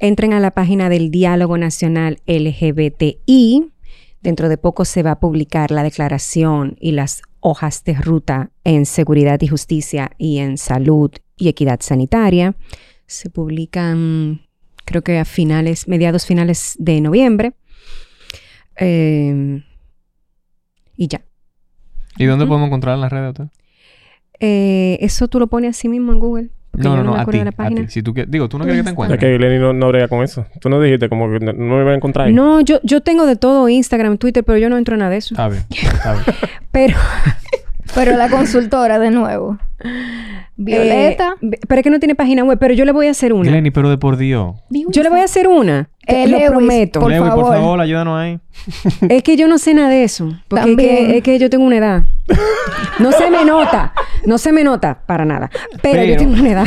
Entren a la página del Diálogo Nacional LGBTI. Dentro de poco se va a publicar la declaración y las hojas de ruta en seguridad y justicia y en salud y equidad sanitaria. Se publican, creo que a finales, mediados finales de noviembre. Eh, y ya. ¿Y dónde podemos encontrar en las redes? Eh, eso tú lo pones así mismo en Google. Porque No, yo no, no, me a acuerdo ti, de la a página. ti. Si tú, digo, tú no quieres que te Es encuentres. que Lenny no, no brega con eso. Tú no dijiste como que no, no me iba a encontrar ahí. No, yo, yo tengo de todo Instagram, Twitter, pero yo no entro en nada de eso. Está bien, está bien. Pero, Pero la consultora, de nuevo. Violeta. Eh, pero es que no tiene página web, pero yo le voy a hacer una. Glenny, pero de por Dios. Yo le voy a hacer una. Te Eh, lo Lewis, prometo. por Lewis, favor. por favor, ayúdanos ahí. Es que yo no sé nada de eso. Porque es También. que, es que yo tengo una edad. No se me nota. No se me nota para nada. Pero, yo tengo una edad.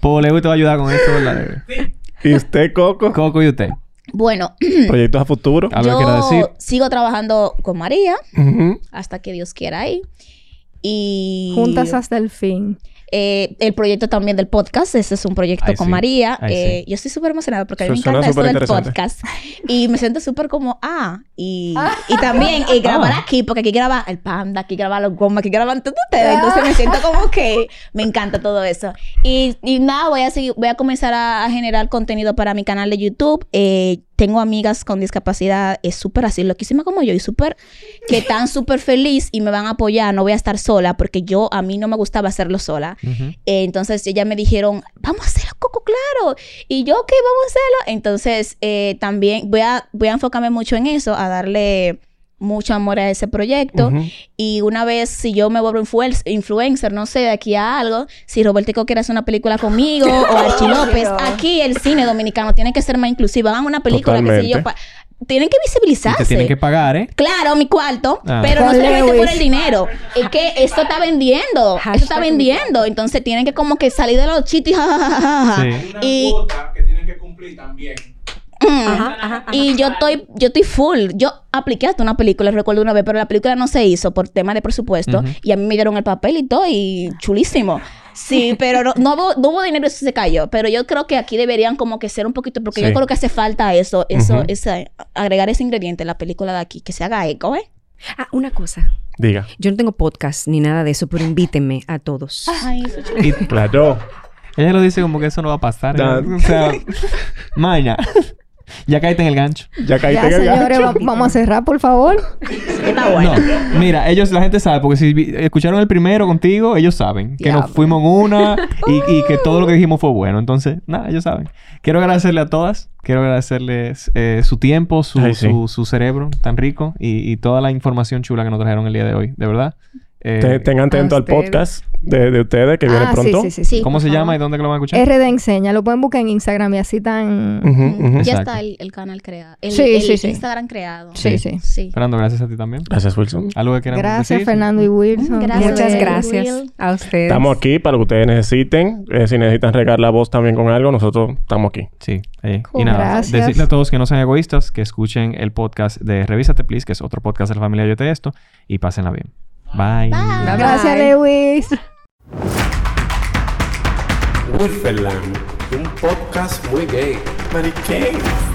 Pues Lewis te va a ayudar con esto, ¿verdad? ¿Y usted, Coco? Coco y usted. Bueno, ¿Proyectos a futuro? Algo que quiera decir. yo sigo trabajando con María hasta que Dios quiera ahí. Y Juntas hasta el fin. eh, el proyecto también del podcast, ese es un proyecto con sí. María. Eh, sí. Yo estoy súper emocionada porque a mí me encanta esto del podcast. Y me siento súper como, ah, y, y también eh, grabar Ah. aquí, porque aquí graba el panda, aquí graba los gomas, aquí graban todo ustedes. Entonces me siento como que me encanta todo eso. Y, y nada, voy a seguir, voy a comenzar a, a generar contenido para mi canal de YouTube. Eh, tengo amigas con discapacidad, es súper así, loquísima como yo, y súper, que están súper feliz y me van a apoyar, no voy a estar sola, porque yo, a mí no me gustaba hacerlo sola. Eh, entonces ellas me dijeron, vamos a hacerlo, Coco, claro. Y yo, ok, vamos a hacerlo. Entonces eh, también voy a, voy a enfocarme mucho en eso, a darle mucho amor a ese proyecto. Y una vez, si yo me vuelvo influencer, influencer, no sé, de aquí a algo, si Robertico quiere hacer una película conmigo o Archie López, aquí el cine dominicano tiene que ser más inclusivo. Hagan una película que sé yo. Tienen que Y visibilizarse. te tienen que pagar, ¿eh? Claro, mi cuarto, Ah. pero no solamente por el dinero. Es que esto está vendiendo. Esto está vendiendo. Entonces tienen que como que salir de los ja. Sí. Y, que tienen que cumplir también. Mm, y yo estoy, yo estoy full. Yo apliqué hasta una película, recuerdo una vez, pero la película no se hizo por tema de presupuesto. Y a mí me dieron el papel y todo, y chulísimo. Sí, pero no, no, hubo, no hubo dinero eso se cayó. Pero yo creo que aquí deberían como que ser un poquito, porque Sí. yo creo que hace falta eso, eso, Ujú. ese, agregar ese ingrediente en la película de aquí, que se haga eco, ¿eh? Ah, una cosa. Diga. Yo no tengo podcast ni nada de eso, pero invítenme a todos. Ay, eso chulo. Y Claro. ella lo dice como que eso no va a pasar. ¿eh? O sea, maña. Ya caíste en el gancho. Ya caíste Ya, en el señores, gancho. va- vamos a cerrar, por favor. Está bueno. No, mira, ellos, la gente sabe, porque si escucharon el primero contigo, ellos saben que nos Diablo. fuimos en una y, y que todo lo que dijimos fue bueno. Entonces, nada, ellos saben. Quiero agradecerle a todas, quiero agradecerles eh, su tiempo, su, Ay, sí. su, su cerebro tan rico y, y toda la información chula que nos trajeron el día de hoy, de verdad. Eh, Te- tengan atento al ustedes. podcast de, de ustedes que viene Ah, pronto. sí, sí, sí. ¿Cómo se llama y dónde que lo van a escuchar? RD Enseña. Lo pueden buscar en Instagram y así tan... Ya está el, el canal creado. El, Sí, el sí, sí. Instagram creado. Sí, sí. Sí. Fernando, gracias a ti también. Gracias, Wilson. ¿Algo que quieran Gracias, decir? Fernando y Wilson. Gracias. Muchas Will. gracias a ustedes. Estamos aquí para lo que ustedes necesiten. Eh, si necesitan regar la voz también con algo, nosotros estamos aquí. Sí. eh, Cool. Y nada, Gracias. decirle a todos que no sean egoístas, que escuchen el podcast de Revísate Please, que es otro podcast de la familia Yo Te Esto, y pásenla bien. Bye. Bye, Gracias. Lewis. Wilferland, un podcast muy gay. Mariquén.